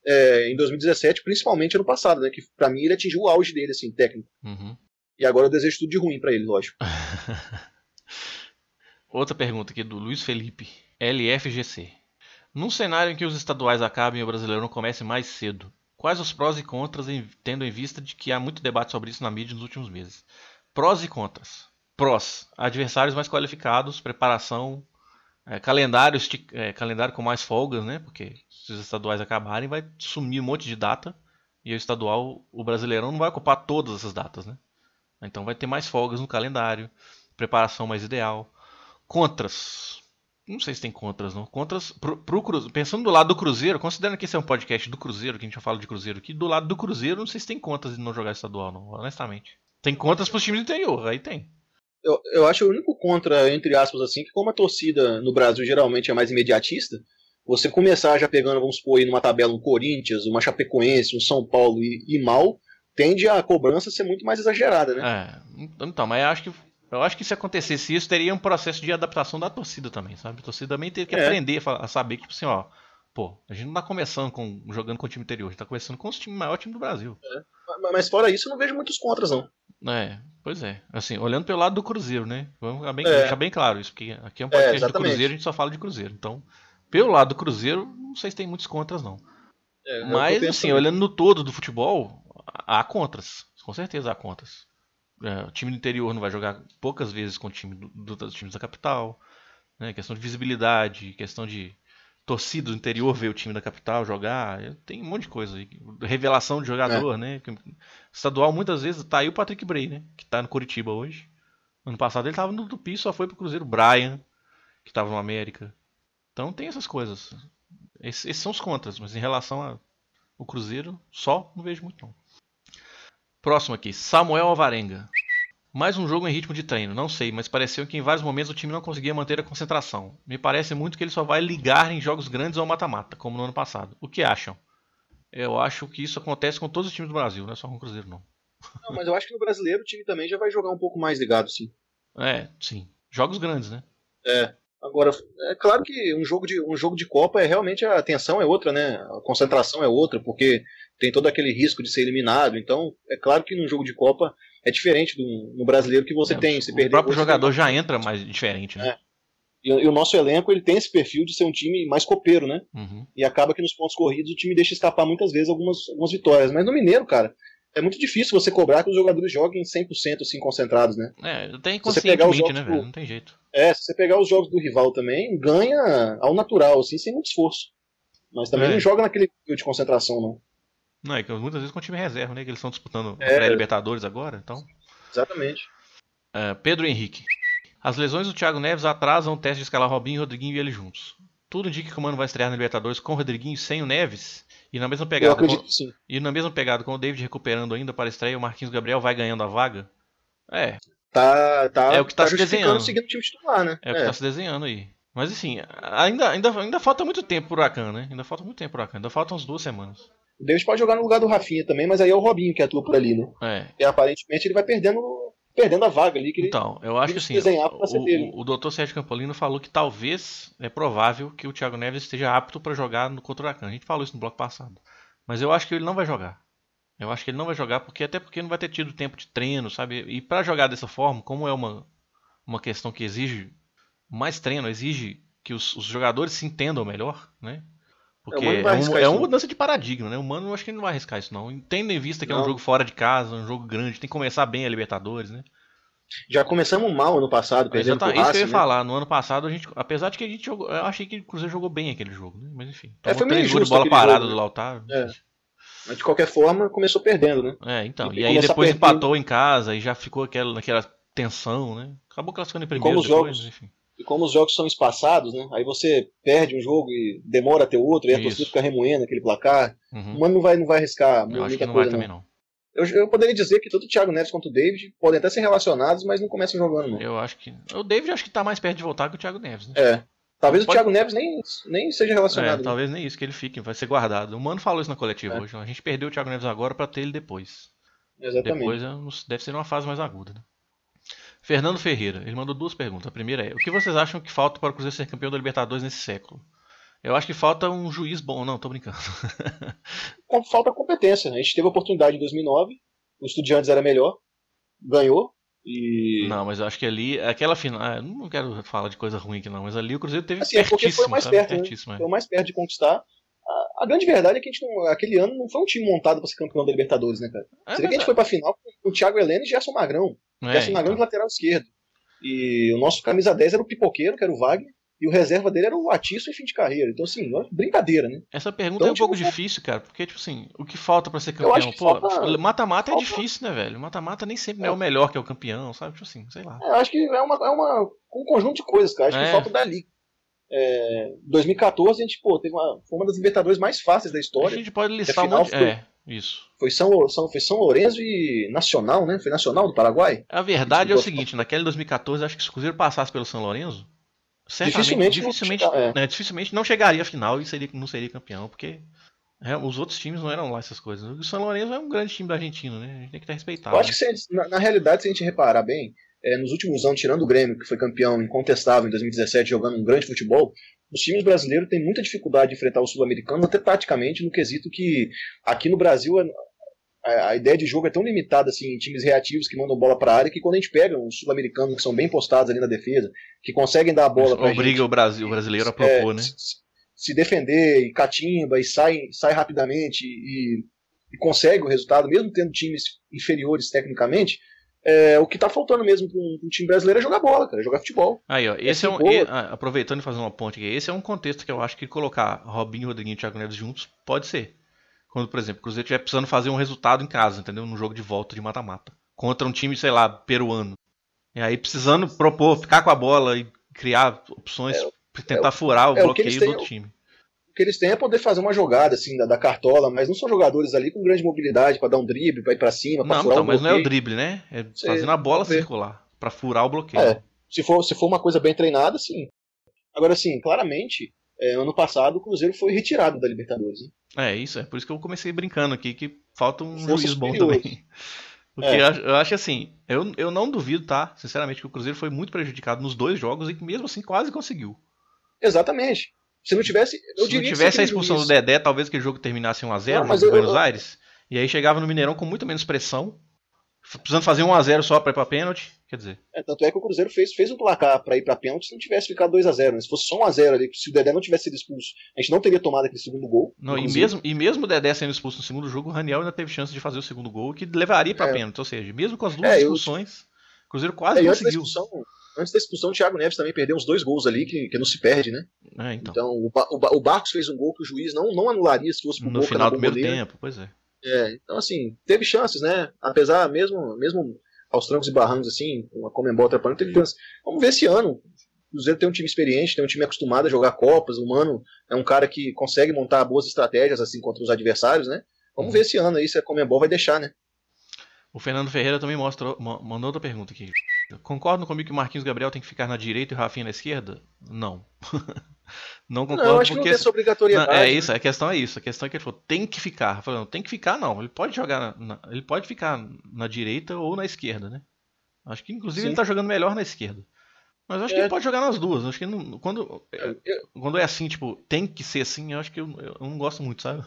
é, em 2017, principalmente ano passado, né? Que para mim ele atingiu o auge dele, assim, técnico. Uhum. E agora eu desejo tudo de ruim pra ele, lógico. Outra pergunta aqui do Luiz Felipe, LFGC. Num cenário em que os estaduais acabem e o Brasileirão comece mais cedo, quais os prós e contras, em- tendo em vista de que há muito debate sobre isso na mídia nos últimos meses? Prós e contras. Prós: adversários mais qualificados, preparação, é, calendário, é, calendário com mais folgas, né? Porque se os estaduais acabarem, vai sumir um monte de data e o estadual, o Brasileirão não vai ocupar todas essas datas, né? Então vai ter mais folgas no calendário, preparação mais ideal. Contras. Não sei se tem contras, não. Contras pro, pro. Pensando do lado do Cruzeiro, considerando que esse é um podcast do Cruzeiro, que a gente já fala de Cruzeiro aqui, do lado do Cruzeiro, não sei se tem contras de não jogar estadual, não, honestamente. Tem contras pros times do interior, aí tem. Eu, eu acho o único contra, entre aspas, assim, que como a torcida no Brasil geralmente é mais imediatista, você começar já pegando, vamos supor, aí numa tabela um Corinthians, uma Chapecoense, um São Paulo e, e mal, tende a cobrança ser muito mais exagerada, né? É, então, mas eu acho que eu acho que se acontecesse isso, teria um processo de adaptação da torcida também, sabe? A torcida também teria que É. aprender a saber que, tipo assim, ó, pô, a gente não tá começando com, jogando com o time interior, a gente tá começando com os times maior time do Brasil. Mas, mas fora isso, eu não vejo muitos contras, não. É, pois é. Assim, olhando pelo lado do Cruzeiro, né? Vamos ficar bem, É. deixar bem claro isso, porque aqui é um podcast do exatamente. Cruzeiro, a gente só fala de Cruzeiro. Então, pelo lado do Cruzeiro, não sei se tem muitos contras, não. É, é o Mas, assim, olhando no todo do futebol, há contras. Com certeza há contras. É, o time do interior não vai jogar poucas vezes com o time do, do- dos times da capital. Né? Questão de visibilidade, questão de torcida do interior ver o time da capital jogar. é, Tem um monte de coisa aí. Revelação de É. jogador, né? Que- Estadual muitas vezes tá aí o Patrick Bray, né? Que tá no Curitiba hoje. Ano passado ele tava no Tupi, só foi pro Cruzeiro. Brian, que tava no América. Então tem essas coisas. Esses, esses são os contras, mas em relação ao Cruzeiro, só não vejo muito não. Próximo aqui, Samuel Alvarenga. Mais um jogo em ritmo de treino, não sei, mas pareceu que em vários momentos o time não conseguia manter a concentração. Me parece muito que ele só vai ligar em jogos grandes ou mata-mata, como no ano passado. O que acham? Eu acho que isso acontece com todos os times do Brasil, não é só com o Cruzeiro não. Não, mas eu acho que no brasileiro o time também já vai jogar um pouco mais ligado, sim. É, sim. Jogos grandes, né? É. Agora, é claro que um jogo de, um jogo de Copa é realmente a atenção é outra, né? A concentração é outra, porque tem todo aquele risco de ser eliminado. Então, é claro que num jogo de Copa é diferente do, no brasileiro que você É, tem. Se o próprio jogador já entra mais diferente, né? É. E, e o nosso elenco ele tem esse perfil de ser um time mais copeiro, né? Uhum. E acaba que nos pontos corridos o time deixa escapar muitas vezes algumas, algumas vitórias. Mas no Mineiro, cara, é muito difícil você cobrar que os jogadores joguem 100% assim concentrados, né? É, tem você pegar os jogos né, velho? Não tem jeito. É, se você pegar os jogos do rival também, ganha ao natural, assim, sem muito esforço. Mas também É. não joga naquele nível de concentração, não. Não, é que muitas vezes com o time reserva, né? Que eles estão disputando a É. pré-Libertadores agora, então. Exatamente. É, Pedro Henrique. As lesões do Thiago Neves atrasam o teste de escalar Robinho, Rodriguinho e ele juntos. Tudo indica que o Mano vai estrear na Libertadores com o Rodriguinho sem o Neves. E na mesma Eu pegada, acredito com, e na mesma pegada com o David recuperando ainda para a estreia, o Marquinhos Gabriel vai ganhando a vaga. É, Tá, tá, É o que tá se justificando desenhando. seguindo o time titular, né? é o que tá se desenhando aí. Mas assim, ainda, ainda, ainda falta muito tempo pro Huracan, né? Ainda falta muito tempo pro Huracan. Ainda faltam umas duas semanas. O Davis pode jogar no lugar do Rafinha também, mas aí é o Robinho que atua por ali, né? É. E aparentemente ele vai perdendo, perdendo a vaga ali. Que. Então, eu acho que ser o, o, o Dr. Sérgio Campolino falou que talvez é provável que o Thiago Neves esteja apto para jogar no contra o Huracan. A gente falou isso no bloco passado. Mas eu acho que ele não vai jogar. Eu acho que ele não vai jogar porque até porque não vai ter tido tempo de treino, sabe? E para jogar dessa forma, como é uma, uma questão que exige mais treino, exige que os, os jogadores se entendam melhor, né? Porque É, é, um- é uma não. mudança de paradigma, né? O Mano eu acho que ele não vai arriscar isso não. Tendo em vista que é um Não. jogo fora de casa, um jogo grande, tem que começar bem a Libertadores, né? Já começamos mal ano passado, perdendo Exatamente, pro isso que eu ia né? falar. No ano passado, a gente, apesar de que a gente jogou. Eu achei que o Cruzeiro jogou bem aquele jogo, né? Mas enfim. É, Tomou foi meio de bola parada jogo, do né? Lautaro. É. Mas de qualquer forma, começou perdendo, né? É, então. E E aí depois perdendo. empatou em casa e já ficou aquela, naquela tensão, né? Acabou classificando em primeiro como depois, jogos- enfim. E como os jogos são espaçados, né? Aí você perde um jogo e demora a ter outro, e a Isso. torcida fica remoendo aquele placar. Uhum. O Mano não vai, não vai arriscar Eu muita não vai coisa, também não. não. Eu, eu poderia dizer que tanto o Thiago Neves quanto o David podem até ser relacionados, mas não começam jogando, não. Eu acho que. O David acho que tá mais perto de voltar que o Thiago Neves, né? É. Talvez Pode- o Thiago Neves nem, nem seja É, relacionado. né? talvez nem isso que ele fique, vai ser guardado. O Mano falou isso na coletiva É. hoje. A gente perdeu o Thiago Neves agora pra ter ele depois. Exatamente. Depois não- deve ser uma fase mais aguda. Né? Fernando Ferreira, ele mandou duas perguntas. A primeira é: O que vocês acham que falta para o Cruzeiro ser campeão da Libertadores nesse século? Eu acho que falta um juiz bom. Não, tô brincando. Com- Falta competência. né? A gente teve a oportunidade em 2009, o Estudiantes era melhor, ganhou, e. Não, mas eu acho que ali, aquela final. ah, não quero falar de coisa ruim aqui não, mas ali o Cruzeiro teve Assim, é porque foi mais sabe? perto, né? É. Foi mais perto de conquistar. A, a grande verdade é que a gente não- aquele ano não foi um time montado para ser campeão da Libertadores, né, cara? É, Você vê que a gente foi pra final com o Thiago Helena e Gerson Magrão. é, Gerson Magrão então. de lateral esquerdo. E o nosso camisa 10 era o Pipoqueiro, que era o Wagner, e o reserva dele era o Atiço em fim de carreira. Então, assim, ó, brincadeira, né? Essa pergunta Então, é um pouco tipo, difícil, cara, porque, tipo assim, o que falta pra ser campeão? Pô, mata-mata é difícil, né, velho? Mata-mata nem sempre É. é o melhor que é o campeão, sabe? Tipo assim, sei lá. Eu acho que é uma, é uma um conjunto de coisas, cara. Acho É. que falta dali. É, 2014 a gente, pô, teve uma, foi uma das Libertadores mais fáceis da A história. gente pode listar final monte. foi- É, isso. Foi São, São, foi São Lourenço e Nacional, né? Foi Nacional do Paraguai? A verdade é o seguinte, naquele 2014, acho que se o Cruzeiro passasse pelo São Lourenço, Dificilmente não dificilmente, chega- é. né, dificilmente não chegaria à final e seria, não seria campeão, porque é, os outros times não eram lá essas coisas. O São Lourenço é um grande time da Argentina, né? A gente tem que estar respeitado. Eu acho que se a na, na realidade, se a gente reparar bem, é, nos últimos anos, tirando o Grêmio, que foi campeão incontestável em 2017, jogando um grande futebol, os times brasileiros têm muita dificuldade de enfrentar o sul-americano, até taticamente, no quesito que aqui no Brasil a, a- ideia de jogo é tão limitada assim, em times reativos que mandam bola para a área, que quando a gente pega os sul-americanos que são bem postados ali na defesa, que conseguem dar a bola para Obriga o, Brasil, o brasileiro a propor, né? se, se defender e catimba e sai, sai rapidamente e, e consegue o resultado, mesmo tendo times inferiores tecnicamente, é, o que tá faltando mesmo para um, time brasileiro é jogar bola, cara, é jogar futebol. Aí, ó, esse é um, boa. e- ah, aproveitando e fazendo uma ponte aqui, esse é um contexto que eu acho que colocar Robinho, Rodriguinho e Thiago Neves juntos pode ser. Quando, por exemplo, o Cruzeiro estiver precisando fazer um resultado em casa, entendeu? Num jogo de volta de mata-mata. Contra um time, sei lá, peruano. E aí precisando propor, ficar com a bola e criar opções pra tentar furar o é o bloqueio do têm- outro time. O que eles têm é poder fazer uma jogada assim da, da cartola, mas não são jogadores ali com grande mobilidade para dar um drible, para ir para cima, para Não, furar então, o mas não é o drible, né? É fazendo a bola circular pra furar o bloqueio. É, se for, se for uma coisa bem treinada, sim. Agora, sim, claramente, é, ano passado o Cruzeiro foi retirado da Libertadores. Né? É, isso, é por isso que eu comecei brincando aqui, que falta um Força juiz bom superior. também. Porque É. eu, acho- eu acho assim, eu, eu não duvido, tá? Sinceramente, que o Cruzeiro foi muito prejudicado nos dois jogos e que mesmo assim quase conseguiu. Exatamente. Se não tivesse. Eu Se não que tivesse se a expulsão do Dedé, talvez aquele jogo terminasse 1x0 Não, no mas eu- Buenos eu- Aires. E aí chegava no Mineirão com muito menos pressão. Precisando fazer 1x0 só pra ir pra pênalti. Quer dizer, É, tanto é que o Cruzeiro fez, fez um placar pra ir pra pênalti se não tivesse ficado 2x0. Né? Se fosse só 1x0 ali, se o Dedé não tivesse sido expulso, a gente não teria tomado aquele segundo gol. não, e, mesmo, e mesmo o Dedé sendo expulso no segundo jogo, o Raniel ainda teve chance de fazer o segundo gol, que levaria pra É. pênalti. Ou seja, mesmo com as duas É, eu- expulsões, o Cruzeiro É, quase da, conseguiu. Antes da expulsão, o Thiago Neves também perdeu uns dois gols ali que, que não se perde, né? É, então, Então, o, o o Barcos fez um gol que o juiz não, não anularia se fosse pro no final na do primeiro tempo, pois é. É, então assim, teve chances, né? Apesar mesmo, mesmo aos trancos e barrancos, assim, com a Comembol atrapalhando, teve chance. Vamos ver esse ano. O Cruzeiro tem um time experiente, tem um time acostumado a jogar Copas, o Mano é um cara que consegue montar boas estratégias, assim, contra os adversários, né? Vamos ver esse ano aí se a Comembol vai deixar, né? O Fernando Ferreira também mostrou, ma- mandou outra pergunta aqui. Concordam comigo que o Marquinhos Gabriel tem que ficar na direita e o Rafinha na esquerda? Não. não concordo Não, eu acho que não porque tem essa obrigatoriedade. Não, é né? isso, a questão é isso. A questão é que ele falou, tem que ficar. Eu falei, não, tem que ficar não. Ele pode jogar na, ele pode ficar na direita ou na esquerda, né? Acho que inclusive Sim. ele tá jogando melhor na esquerda. Mas eu acho que É. ele pode jogar nas duas. Acho que não- quando eu- quando é assim, tipo, tem que ser assim, eu acho que eu, eu não gosto muito, sabe?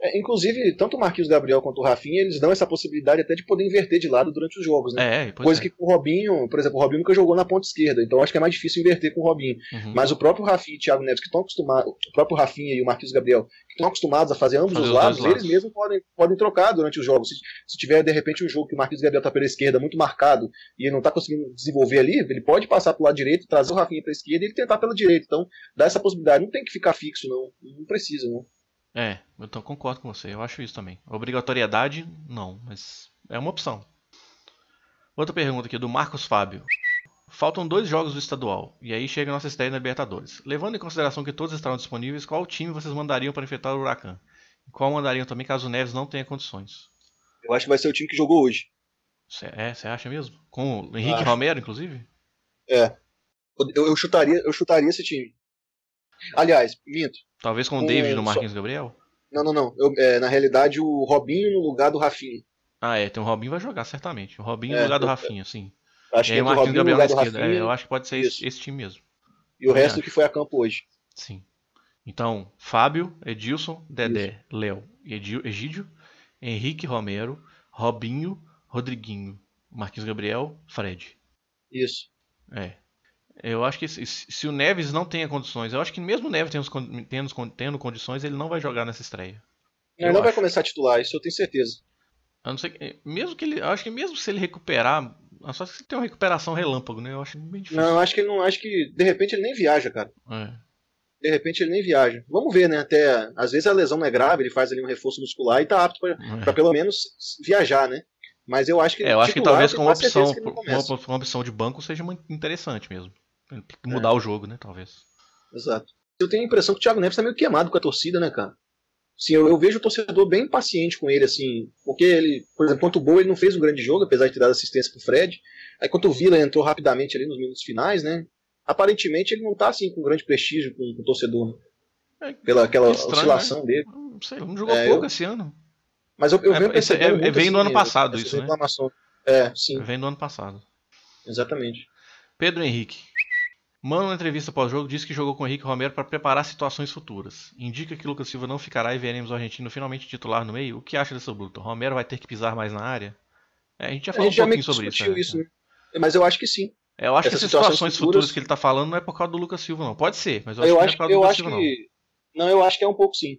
É, inclusive, tanto o Marquinhos Gabriel quanto o Rafinha, eles dão essa possibilidade até de poder inverter de lado durante os jogos, né? É, Coisa é. que com o Robinho, por exemplo, o Robinho nunca jogou na ponta esquerda, então acho que é mais difícil inverter com o Robinho. Uhum. Mas o próprio Rafinha e o Thiago Neves, que estão acostumados, o próprio Rafinha e o Marquinhos Gabriel, que estão acostumados a fazer ambos Fazer os os lados, lados. eles mesmos podem, podem trocar durante os jogos. Se, se tiver, de repente, um jogo que o Marquinhos Gabriel está pela esquerda muito marcado e ele não está conseguindo desenvolver ali, ele pode passar para o lado direito, trazer o Rafinha para a esquerda e ele tentar pela direita. Então, dá essa possibilidade. Não tem que ficar fixo, não. Não precisa, não. É, eu tô- concordo com você. Eu acho isso também. Obrigatoriedade, não, mas é uma opção. Outra pergunta aqui do Marcos Fábio. Faltam dois jogos do estadual, e aí chega a nossa estreia na Libertadores. Levando em consideração que todos estarão disponíveis, qual time vocês mandariam para enfrentar o Huracan? E qual mandariam também caso o Neves não tenha condições? Eu acho que vai ser o time que jogou hoje. Cê- é, você acha mesmo? Com o Henrique Acho. Romero, inclusive? É. Eu, eu chutaria, eu chutaria esse time. Aliás, minto. Talvez com o Com- David no só- Marquinhos Gabriel? Não, não, não. Eu- é, na realidade, o Robinho no lugar do Rafinha. Ah, é, tem o Robinho vai jogar, certamente. O Robinho É, no lugar do Rafinha, sim. Acho E que aí o é o Marquinhos Gabriel na esquerda. É, Rafinha eu acho que pode ser esse, esse time mesmo. e o resto acho. que foi a campo hoje. Sim. Então, Fábio, Edilson, Dedé, Léo e Egídio, Henrique Romero, Robinho, Rodriguinho, Marquinhos Gabriel, Fred. Isso. É. Eu acho que se, se o Neves não tenha condições, eu acho que mesmo o Neves tendo, tendo, tendo condições, ele não vai jogar nessa estreia. Ele Eu não vai acho. começar a titular, isso eu tenho certeza. A não ser que, mesmo que ele, eu acho que mesmo se ele recuperar, só se tem uma recuperação relâmpago, né? Eu acho bem difícil. Não, eu acho que ele não. Acho que de repente ele nem viaja, cara. É. De repente ele nem viaja. Vamos ver, né? Até. Às vezes a lesão não é grave, ele faz ali um reforço muscular e tá apto pra, pra pelo menos viajar, né? Mas eu acho que. É, eu acho que talvez eu com uma opção, uma, uma opção de banco seja muito interessante mesmo. É. Mudar o jogo, né? Talvez. Exato. Eu tenho a impressão que o Thiago Neves tá meio queimado com a torcida, né, cara? Sim, eu, eu vejo o torcedor bem paciente com ele, assim, porque ele, por exemplo, contra o Boa ele não fez um grande jogo, apesar de ter dado assistência pro Fred. Aí quanto o Vila entrou rapidamente ali nos minutos finais, né? Aparentemente ele não tá assim com grande prestígio com, com o torcedor, né? É, pela aquela estranho, oscilação dele. Não sei, não jogou É, pouco eu- esse ano. Mas eu, eu É, venho percebendo é- muito, vem do assim, ano passado isso, né? É, sim, Vem do ano passado. exatamente. Pedro Henrique. Mano, na entrevista pós-jogo, disse que jogou com o Henrique Romero para preparar situações futuras. Indica que Lucas Silva não ficará e veremos o argentino finalmente titular no meio. O que acha dessa luta? Romero vai ter que pisar mais na área? É, a gente já falou um gente já pouquinho que sobre isso. né? isso, né? Mas eu acho que sim. É, Eu acho que Essas essas situações, situações futuras... futuras que ele tá falando não é por causa do Lucas Silva, não. Pode ser, mas eu Eu, acho, acho, que não é por causa eu do Lucas acho Silva, não. que. Não, eu acho que é um pouco sim.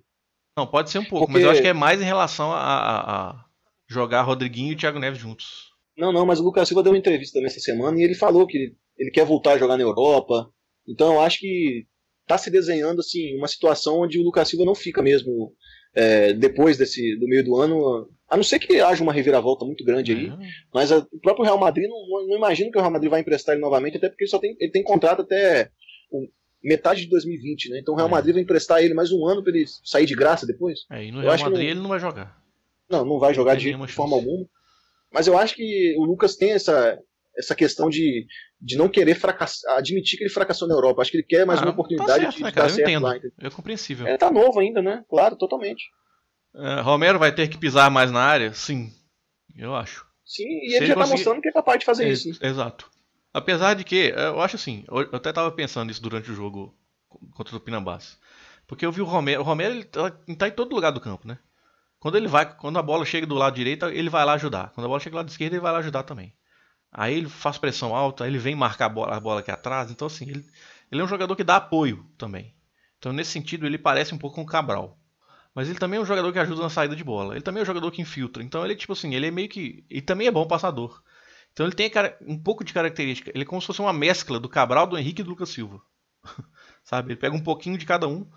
Não, pode ser um pouco, mas Porque- eu acho que é mais em relação a, a- a jogar Rodriguinho e Thiago Neves juntos. Não, não, mas o Lucas Silva deu uma entrevista também essa semana e ele falou que ele, quer voltar a jogar na Europa. Então eu acho que tá se desenhando assim uma situação onde o Lucas Silva não fica mesmo é, depois desse do meio do ano, a não ser que haja uma reviravolta muito grande aí. É. Mas a- o próprio Real Madrid não, não, imagino que o Real Madrid vai emprestar ele novamente, até porque ele só tem ele tem contrato até o- metade de 2020, né? Então o Real É. Madrid vai emprestar ele mais um ano para ele sair de graça depois. É, e no Eu Real acho que Madrid não- ele não vai jogar. Não, não vai jogar de forma alguma. Mas eu acho que o Lucas tem essa, essa questão de, de não querer fracassar, admitir que ele fracassou na Europa. Acho que ele quer mais Ah, uma tá oportunidade certo, de, né, de cara? dar Eu certo entendo. lá. entendeu? É compreensível. Ele tá novo ainda, né? Claro, totalmente. É, Romero vai ter que pisar mais na área? Sim. Eu acho. Sim, e Se ele já tá conseguir- mostrando que é capaz de fazer É, isso. né? Exato. Apesar de que, é, eu acho assim, eu até tava pensando isso durante o jogo contra o Pinambás. Porque eu vi o Romero, o Romero ele tá, ele tá em todo lugar do campo, né? Quando ele vai, quando a bola chega do lado direito, ele vai lá ajudar. Quando a bola chega do lado esquerdo, ele vai lá ajudar também. Aí ele faz pressão alta, ele vem marcar a bola, a bola aqui atrás. Então assim, ele, ele é um jogador que dá apoio também. Então nesse sentido ele parece um pouco com o Cabral. Mas ele também é um jogador que ajuda na saída de bola. Ele também é um jogador que infiltra. Então ele tipo assim, ele é meio que, ele também é bom passador. Então ele tem um pouco de característica. Ele é como se fosse uma mescla do Cabral, do Henrique e do Lucas Silva. Sabe? Ele pega um pouquinho de cada um.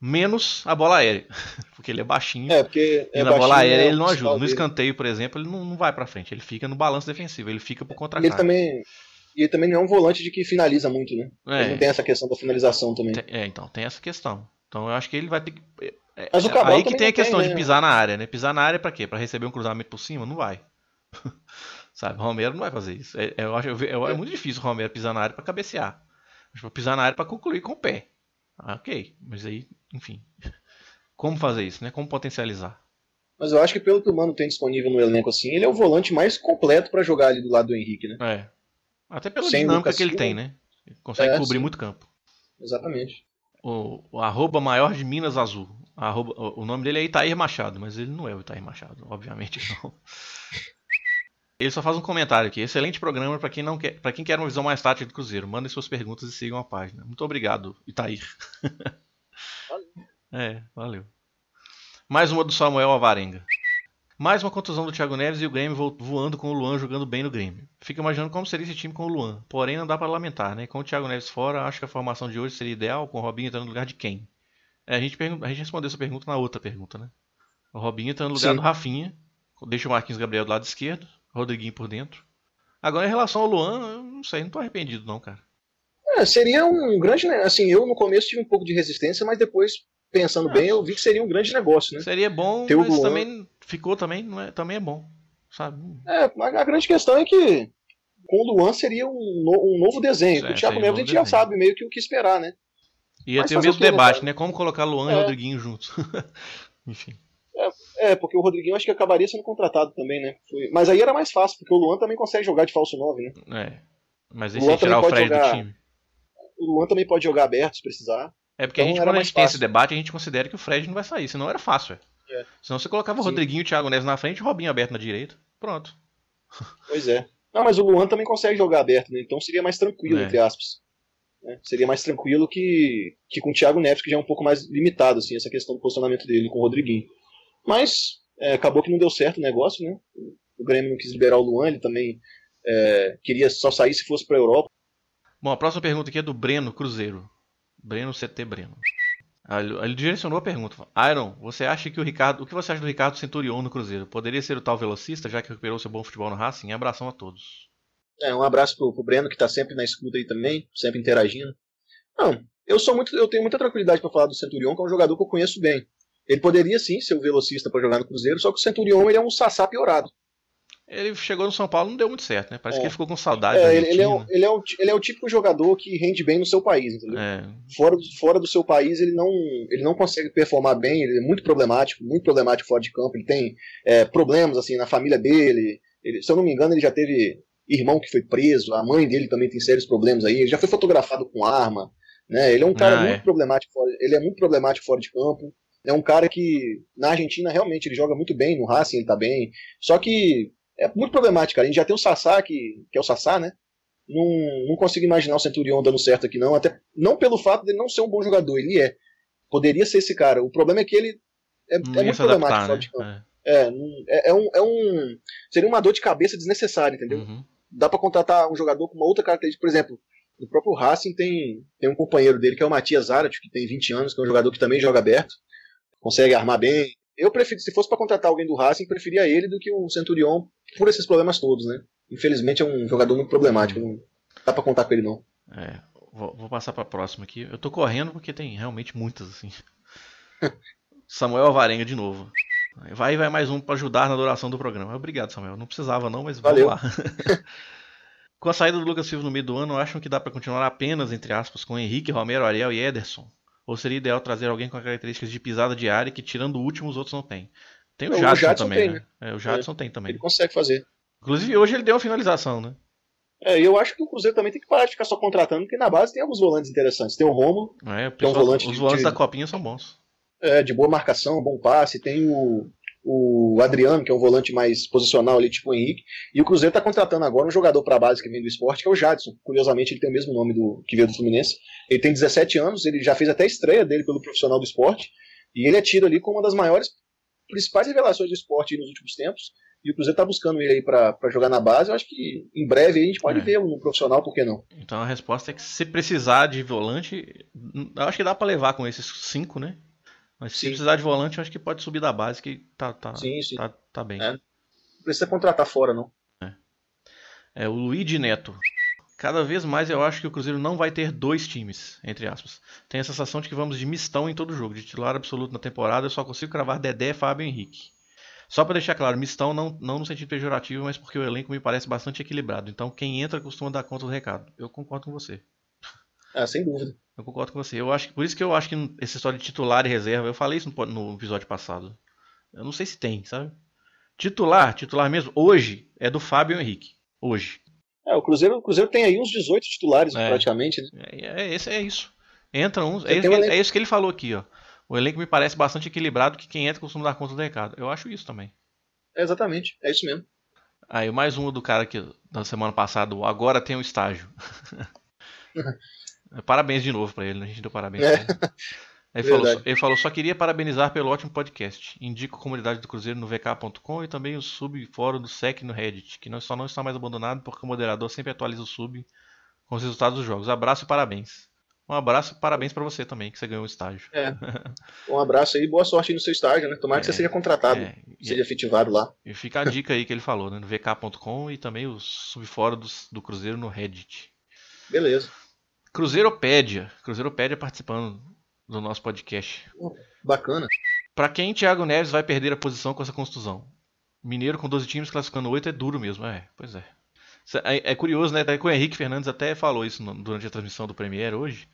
Menos a bola aérea. Porque ele é baixinho. É, porque e é na bola aérea né, ele não ajuda. No escanteio, por exemplo, ele não, não vai pra frente. Ele fica no balanço defensivo. Ele fica pro E ele contra-ataque. também. E ele também não é um volante de que finaliza muito, né? É. Ele não tem essa questão da finalização também. É, então, tem essa questão. Então eu acho que ele vai ter que. é- é- Mas o Cabral aí que tem a não tem, questão de né? pisar na área, né? Pisar na área pra quê? Pra receber um cruzamento por cima? Não vai. Sabe, o Romero não vai fazer isso. É, eu acho, eu ve- eu- é muito difícil o Romero pisar na área pra cabecear. Mas pra pisar na área pra concluir com o pé. Ah, ok, mas aí, enfim. Como fazer isso, né? Como potencializar? Mas eu acho que pelo que o Mano tem disponível no elenco assim, ele é o volante mais completo pra jogar ali do lado do Henrique, né? É. Até pela Sem dinâmica Lucas que ele Silva. tem, né? Ele consegue É, cobrir sim. muito campo. Exatamente. O, o arroba maior de Minas Azul. Arroba- o, o nome dele é Itair Machado, mas ele não é o Itair Machado, obviamente não. Ele só faz um comentário aqui. Excelente programa para quem não quer, para quem quer uma visão mais tática do Cruzeiro. Mandem suas perguntas e sigam a página. Muito obrigado, Itair. é, valeu. Mais uma do Samuel Alvarenga. Mais uma contusão do Thiago Neves e o Grêmio vo- voando com o Luan jogando bem no Grêmio. Fico imaginando como seria esse time com o Luan. Porém, não dá para lamentar, né? Com o Thiago Neves fora, acho que a formação de hoje seria ideal, com o Robinho entrando no lugar de quem? É, a, gente a gente respondeu essa pergunta na outra pergunta, né? O Robinho entrando no lugar Sim. do Rafinha, deixa o Marquinhos Gabriel do lado esquerdo, Rodriguinho por dentro. Agora, em relação ao Luan, eu não sei, não tô arrependido não, cara. É, seria um grande. Assim, eu no começo tive um pouco de resistência, mas depois, pensando Ah, bem, eu vi que seria um grande negócio, né? Seria bom, Ter o mas Luan. também ficou também, não é, também é bom, sabe? É, mas a grande questão é que com o Luan seria um, no- um novo desenho. É, com o Thiago seria um Neves a gente já desenho. sabe meio que o que esperar, né? Ia Mas ter o mesmo né, debate, né? Como colocar Luan e É. Rodriguinho juntos. Enfim. É, porque o Rodriguinho acho que acabaria sendo contratado também, né? Foi- Mas aí era mais fácil, porque o Luan também consegue jogar de falso 9, né? É. Mas aí Luan se tirar o Fred do jogar- time. O Luan também pode jogar aberto se precisar. É porque a Então gente, era quando a gente tem esse debate, a gente considera que o Fred não vai sair, senão era fácil. É. É. Senão você colocava o Sim. Rodriguinho e o Thiago Neves na frente e o Robinho aberto na direita. Pronto. Pois é. Não, mas o Luan também consegue jogar aberto, né? Então seria mais tranquilo, É. entre aspas. né? Seria mais tranquilo que, que com o Thiago Neves, que já é um pouco mais limitado, assim, essa questão do posicionamento dele com o Rodriguinho. Mas é, acabou que não deu certo o negócio, né? O Grêmio não quis liberar o Luan, ele também é, queria só sair se fosse pra Europa. Bom, a próxima pergunta aqui é do Breno Cruzeiro. Breno CT Breno. Ele, direcionou a pergunta. Iron, você acha que o Ricardo. O que você acha do Ricardo Centurion no Cruzeiro? Poderia ser o tal velocista, já que recuperou seu bom futebol no Racing? Abração a todos. É, um abraço pro, pro Breno, que tá sempre na escuta aí também, sempre interagindo. Não, eu sou muito, eu tenho muita tranquilidade pra falar do Centurion, que é um jogador que eu conheço bem. Ele poderia sim ser o velocista pra jogar no Cruzeiro, só que o Centurion ele é um sassá piorado. Ele chegou no São Paulo não deu muito certo, né? Parece É. que ele ficou com saudade É, ele, ele é, um- ele, é o, ele é o típico jogador que rende bem no seu país, entendeu? É, Fora, do- fora do seu país, ele não, ele não consegue performar bem, ele é muito problemático, muito problemático fora de campo. Ele tem é, problemas assim na família dele. Ele- se eu não me engano, ele já teve irmão que foi preso, a mãe dele também tem sérios problemas aí. Ele já foi fotografado com arma. Né? Ele é um cara Ah, muito é. problemático fora, ele é muito problemático fora de campo. É um cara que na Argentina realmente ele joga muito bem, no Racing ele tá bem. Só que é muito problemático, cara. A gente já tem o Sassá, que, que é o Sassá, né? Não, não consigo imaginar o Centurion dando certo aqui, não. Até não pelo fato dele não ser um bom jogador, ele é. Poderia ser esse cara. O problema é que ele é, é muito problemático adaptar, né? de campo. É. É, é, é um, é um. Seria uma dor de cabeça desnecessária, entendeu? Uhum. Dá pra contratar um jogador com uma outra característica. Por exemplo, no próprio Racing tem, tem um companheiro dele que é o Matias Zarat, que tem 20 anos, que é um jogador que também joga aberto, consegue armar bem. Eu prefiro, se fosse pra contratar alguém do Racing, preferia ele do que o Centurion por esses problemas todos, né? Infelizmente é um jogador muito problemático, não dá pra contar com ele não. É, vou, vou passar pra próxima aqui. Eu tô correndo porque tem realmente muitas, assim. Samuel Alvarenga de novo. Vai vai mais um pra ajudar na duração do programa. Obrigado, Samuel. Não precisava não, mas vamos Valeu. lá. com a saída do Lucas Silva no meio do ano, acham que dá pra continuar apenas, entre aspas, com Henrique, Romero, Ariel e Ederson? Ou seria ideal trazer alguém com características de pisada de área que, tirando o último, os outros não tem? Tem o Não, o Jadson, Jadson também, tem, né? É, o Jadson tem também. Ele consegue fazer. Inclusive, hoje ele deu uma finalização, né? É, eu acho que o Cruzeiro também tem que parar de ficar só contratando, porque na base tem alguns volantes interessantes. Tem o Romo, É, o Que é um pessoal- volante os de- volantes de- da Copinha são bons. é, de boa marcação, bom passe. Tem o, o Adriano, que é um volante mais posicional ali, tipo o Henrique. E o Cruzeiro tá contratando agora um jogador pra base que vem do esporte, que é o Jadson. Curiosamente, ele tem o mesmo nome do que veio do Fluminense. Ele tem 17 anos, ele já fez até a estreia dele pelo profissional do esporte. E ele é tido ali como uma das maiores, principais revelações do esporte nos últimos tempos. E o Cruzeiro tá buscando ele aí pra, pra jogar na base. Eu acho que em breve aí a gente pode É. ver no profissional, por que não? Então a resposta é que se precisar de volante, eu acho que dá pra levar com esses cinco, né? Mas se Sim. precisar de volante, eu acho que pode subir da base, que tá, tá, Sim, sim. tá, tá bem. É. Não precisa contratar fora, não. É o Luigi Neto. Cada vez mais eu acho que o Cruzeiro não vai ter dois times, entre aspas. Tenho a sensação de que vamos de mistão em todo jogo. De titular absoluto na temporada, eu só consigo cravar Dedé, Fábio e Henrique. Só pra deixar claro, mistão não, não no sentido pejorativo, mas porque o elenco me parece bastante equilibrado. Então quem entra costuma dar conta do recado. Eu concordo com você. Ah, sem dúvida. Eu concordo com você. Eu acho, que- por isso que eu acho que essa história de titular e reserva, eu falei isso no, no episódio passado. Eu não sei se tem, sabe? Titular, titular mesmo, hoje é do Fábio Henrique. Hoje. É, o Cruzeiro, o Cruzeiro tem aí uns 18 titulares É. praticamente, né? É, é, esse, é isso. Entra uns. É isso, um é isso que ele falou aqui, ó. O elenco me parece bastante equilibrado que quem entra costuma dar conta do recado. Eu acho isso também. É, exatamente, é isso mesmo. Aí mais um do cara que da semana passada, agora tem um estágio. parabéns de novo pra ele, né? A gente deu parabéns É. ele. Falou, ele falou, só queria parabenizar pelo ótimo podcast. Indico a comunidade do Cruzeiro no vk.com e também o sub-fórum do SEC no Reddit, que não, só não está mais abandonado porque o moderador sempre atualiza o sub com os resultados dos jogos. Abraço e parabéns. Um abraço e parabéns pra você também, que você ganhou o estágio. Um abraço aí, boa sorte aí no seu estágio, né? Tomara que É, você seja contratado, É, seja efetivado lá. e fica a dica aí que ele falou, né? No vk.com e também o subfórum do, do Cruzeiro no Reddit. Beleza. Cruzeiropédia. Cruzeiropédia participando do nosso podcast. Bacana. Pra quem Thiago Neves vai perder a posição com essa contusão? Mineiro com 12 times classificando 8 é duro mesmo, é, pois é. É, é curioso, né? Daí o Henrique Fernandes até falou isso no- durante a transmissão do Premier hoje.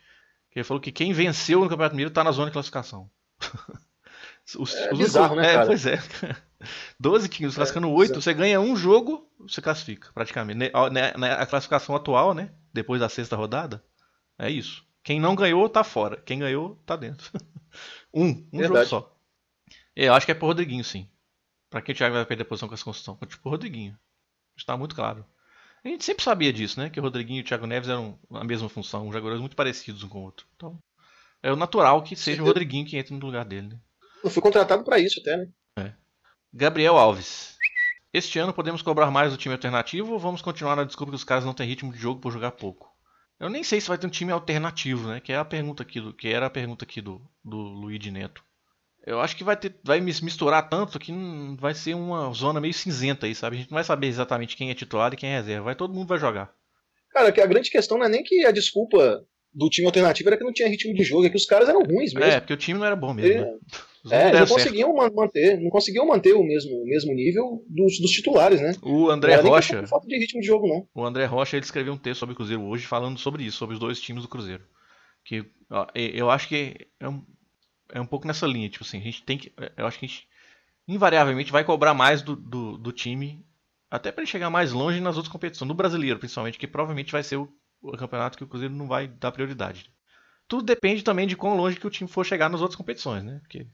Que ele falou que quem venceu no Campeonato Mineiro tá na zona de classificação. Os- É os bizarro, né, é, cara? pois é. 12 times classificando 8, bizarro. você ganha um jogo, você classifica, praticamente. Ó, né- né, A classificação atual, né? Depois da sexta rodada, é isso. Quem não ganhou, tá fora. Quem ganhou, tá dentro. um, um jogo Verdade. só. É, Eu acho que é pro Rodriguinho, sim. Pra quem o Thiago vai perder a posição com essa construção? Tipo, pro Rodriguinho. Está muito claro. A gente sempre sabia disso, né? Que o Rodriguinho e o Thiago Neves eram a mesma função, jogadores muito parecidos um com o outro. Então, é o natural que seja o. Rodriguinho que entre no lugar dele, né? Eu fui contratado pra isso até, né? Gabriel Alves. Este ano podemos cobrar mais do time alternativo ou vamos continuar na desculpa que os caras não têm ritmo de jogo por jogar pouco? Eu nem sei se vai ter um time alternativo, né? Que é a pergunta aqui do, que era a pergunta aqui do, do Luigi Neto. Eu acho que vai ter, vai mis- misturar tanto que vai ser uma zona meio cinzenta aí, sabe? A gente não vai saber exatamente quem é titular e quem é reserva. Vai todo mundo vai jogar. Cara, que a grande questão não é nem que a desculpa do time alternativo era que não tinha ritmo de jogo, é que os caras eram ruins mesmo. É, porque o time não era bom mesmo. Ele- Né? É, não certo. conseguiam man- manter, não conseguiam manter o mesmo, o mesmo nível dos, dos titulares, né? O André Rocha. de falta de ritmo de jogo, não. O André Rocha ele escreveu um texto sobre o Cruzeiro hoje falando sobre isso, sobre os dois times do Cruzeiro. Que ó, eu acho que é um, é um pouco nessa linha, tipo assim, a gente tem que. Eu acho que a gente invariavelmente vai cobrar mais do, do, do time, até para ele chegar mais longe nas outras competições, no brasileiro principalmente, que provavelmente vai ser o, o campeonato que o Cruzeiro não vai dar prioridade. Tudo depende também de quão longe que o time for chegar nas outras competições, né? Porque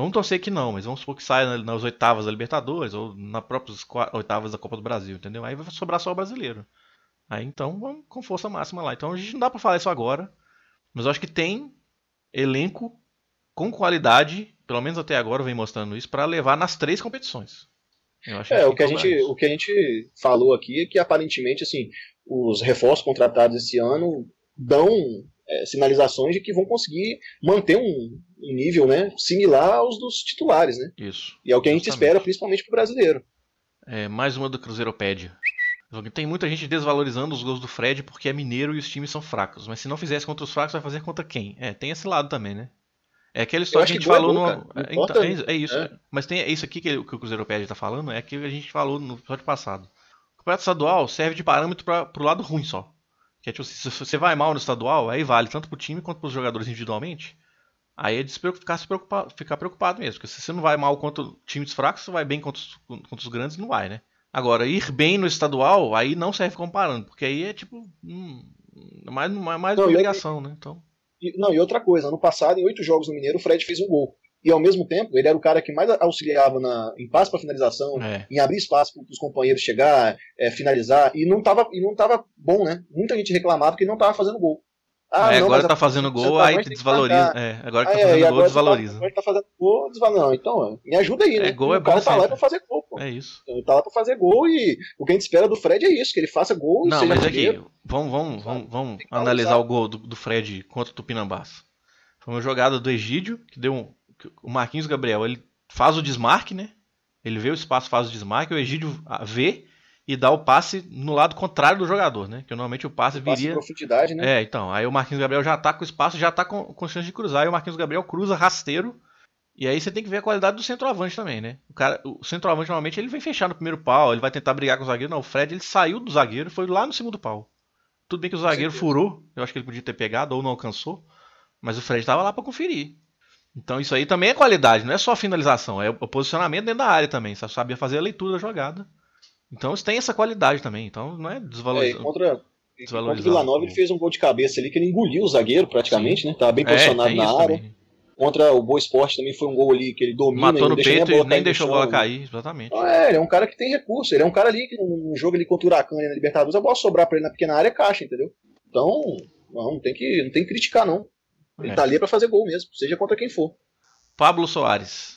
vamos torcer que não, mas vamos supor que saia na- nas oitavas da Libertadores ou nas próprias oitavas da Copa do Brasil, entendeu? Aí vai sobrar só o brasileiro. Aí então vamos com força máxima lá. Então a gente não dá pra falar isso agora, mas eu acho que tem elenco com qualidade, pelo menos até agora vem mostrando isso, pra levar nas três competições. É, o que, a gente, isso. o que a gente falou aqui é que aparentemente, assim, os reforços contratados esse ano dão é, sinalizações de que vão conseguir manter um, um nível né, similar aos dos titulares, né? Isso. E é o que a gente Justamente. espera, principalmente pro brasileiro. É, mais uma do Cruzeiropédia. Tem muita gente desvalorizando os gols do Fred porque é mineiro e os times são fracos. Mas se não fizesse contra os fracos, vai fazer contra quem? É, tem esse lado também, né? É aquela história que a gente é falou no. é, importa- então, é, isso- é isso. é. Mas tem é isso aqui que, que o Cruzeiropédia tá falando, é aquilo que a gente falou no episódio passado. O campeonato estadual serve de parâmetro para pro lado ruim só. Que é tipo, assim, se você vai mal no estadual, aí vale tanto pro time quanto pros jogadores individualmente. Aí é de ficar, preocupado, ficar preocupado mesmo. Porque se você não vai mal contra times fracos, você vai bem contra os, contra os grandes, não vai, né? Agora, ir bem no estadual, aí não serve comparando, porque aí é tipo. Hum, é mais, mais mais Não, obrigação, né? Então. E, não, e outra coisa, ano passado, em oito jogos no Mineiro, o Fred fez um gol. E ao mesmo tempo, ele era o cara que mais auxiliava na, em passe para finalização, É. em abrir espaço para os companheiros chegar, é, finalizar, e não tava, e não tava bom, né? Muita gente reclamava que ele não tava fazendo gol. Ah, É, não, agora mas tá a- fazendo gol, aí desvaloriza. É, agora que Ah, tá é, fazendo e gol, desvaloriza. Agora tá fazendo gol, desvaloriza. Não, então, me ajuda aí, né? É, gol é o cara bom tá lá pra fazer gol, pô. É isso. Ele tá lá pra fazer gol e o que a gente espera do Fred é isso, que ele faça gol e Não, mas aqui, vamos, vamos, vamos, vamos analisar. o gol do, do Fred contra o Tupinambás. Foi uma jogada do Egídio, que deu um. O Marquinhos Gabriel, ele faz o desmarque, né? Ele vê o espaço, faz o desmarque, o Egídio vê e dá o passe no lado contrário do jogador, né? Que normalmente o passe viria. Passe profundidade, né? É, então. Aí o Marquinhos Gabriel já tá com o espaço, já tá com, com chance de cruzar. E o Marquinhos Gabriel cruza rasteiro. E aí você tem que ver a qualidade do centroavante também, né? O, cara, o centroavante normalmente ele vem fechar no primeiro pau, ele vai tentar brigar com o zagueiro. Não, o Fred ele saiu do zagueiro e foi lá no segundo pau. Tudo bem que o zagueiro furou, eu acho que ele podia ter pegado ou não alcançou, mas o Fred tava lá para conferir. Então isso aí também é qualidade, não é só finalização, é o posicionamento dentro da área também. Você sabia fazer a leitura da jogada. Então isso tem essa qualidade também. Então não é desvalorizado. É, contra, contra o Vila Nova ele fez um gol de cabeça ali que ele engoliu o zagueiro praticamente, Sim. né? Tava bem é, posicionado é, na área. Também. Contra o Boa Esporte também foi um gol ali que ele domina. Matou no peito e nem deixou a bola cair, exatamente. Então, é, ele é um cara que tem recurso. Ele é um cara ali que num jogo ali contra o Huracan na Libertadores, a bola sobrar pra ele na pequena área é caixa, entendeu? Então, não, não tem que, não tem que criticar, não. Ele é. tá ali pra fazer gol mesmo, seja contra quem for. Pablo Soares.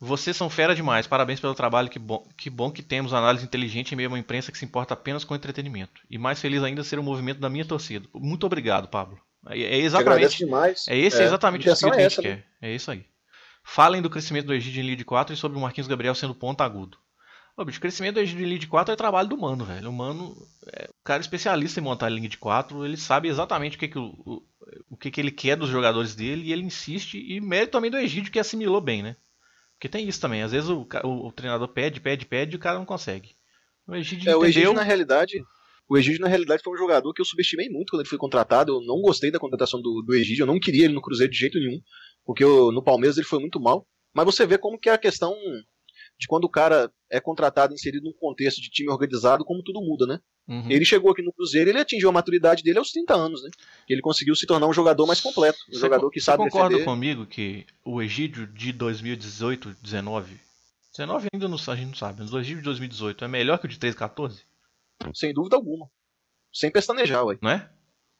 Vocês são fera demais. Parabéns pelo trabalho. Que bom, que bom que temos análise inteligente em meio a uma imprensa que se importa apenas com entretenimento. E mais feliz ainda ser o movimento da minha torcida. Muito obrigado, Pablo. É, é exatamente. Demais. É esse é, exatamente o que a gente é quer. Né? É isso aí. Falem do crescimento do Egídio em Lead 4 e sobre o Marquinhos Gabriel sendo ponta agudo. Ô, bicho, o crescimento do Egídio em Lead 4 é trabalho do Mano, velho. O Mano é o cara especialista em montar linha de 4. Ele sabe exatamente o que, que o, o, que, que ele quer dos jogadores dele e ele insiste. E mérito também do Egídio que assimilou bem, né? Porque tem isso também. Às vezes o, o, o treinador pede, pede, pede e o cara não consegue. O Egídio é, entendeu... O Egídio, na realidade, o Egídio, na realidade, foi um jogador que eu subestimei muito quando ele foi contratado. Eu não gostei da contratação do, do Egídio, eu não queria ele no Cruzeiro de jeito nenhum, porque eu, no Palmeiras ele foi muito mal. Mas você vê como que é a questão de quando o cara é contratado, inserido num contexto de time organizado, como tudo muda, né? Uhum. Ele chegou aqui no Cruzeiro, ele atingiu a maturidade dele aos 30 anos, né? Ele conseguiu se tornar um jogador mais completo, um você jogador que sabe Você concorda defender. comigo que o Egídio de 2018, 19, 19 ainda não, a gente não sabe, mas o Egídio de 2018 é melhor que o de 13, 14? Sem dúvida alguma. Sem pestanejar, ué. Não é?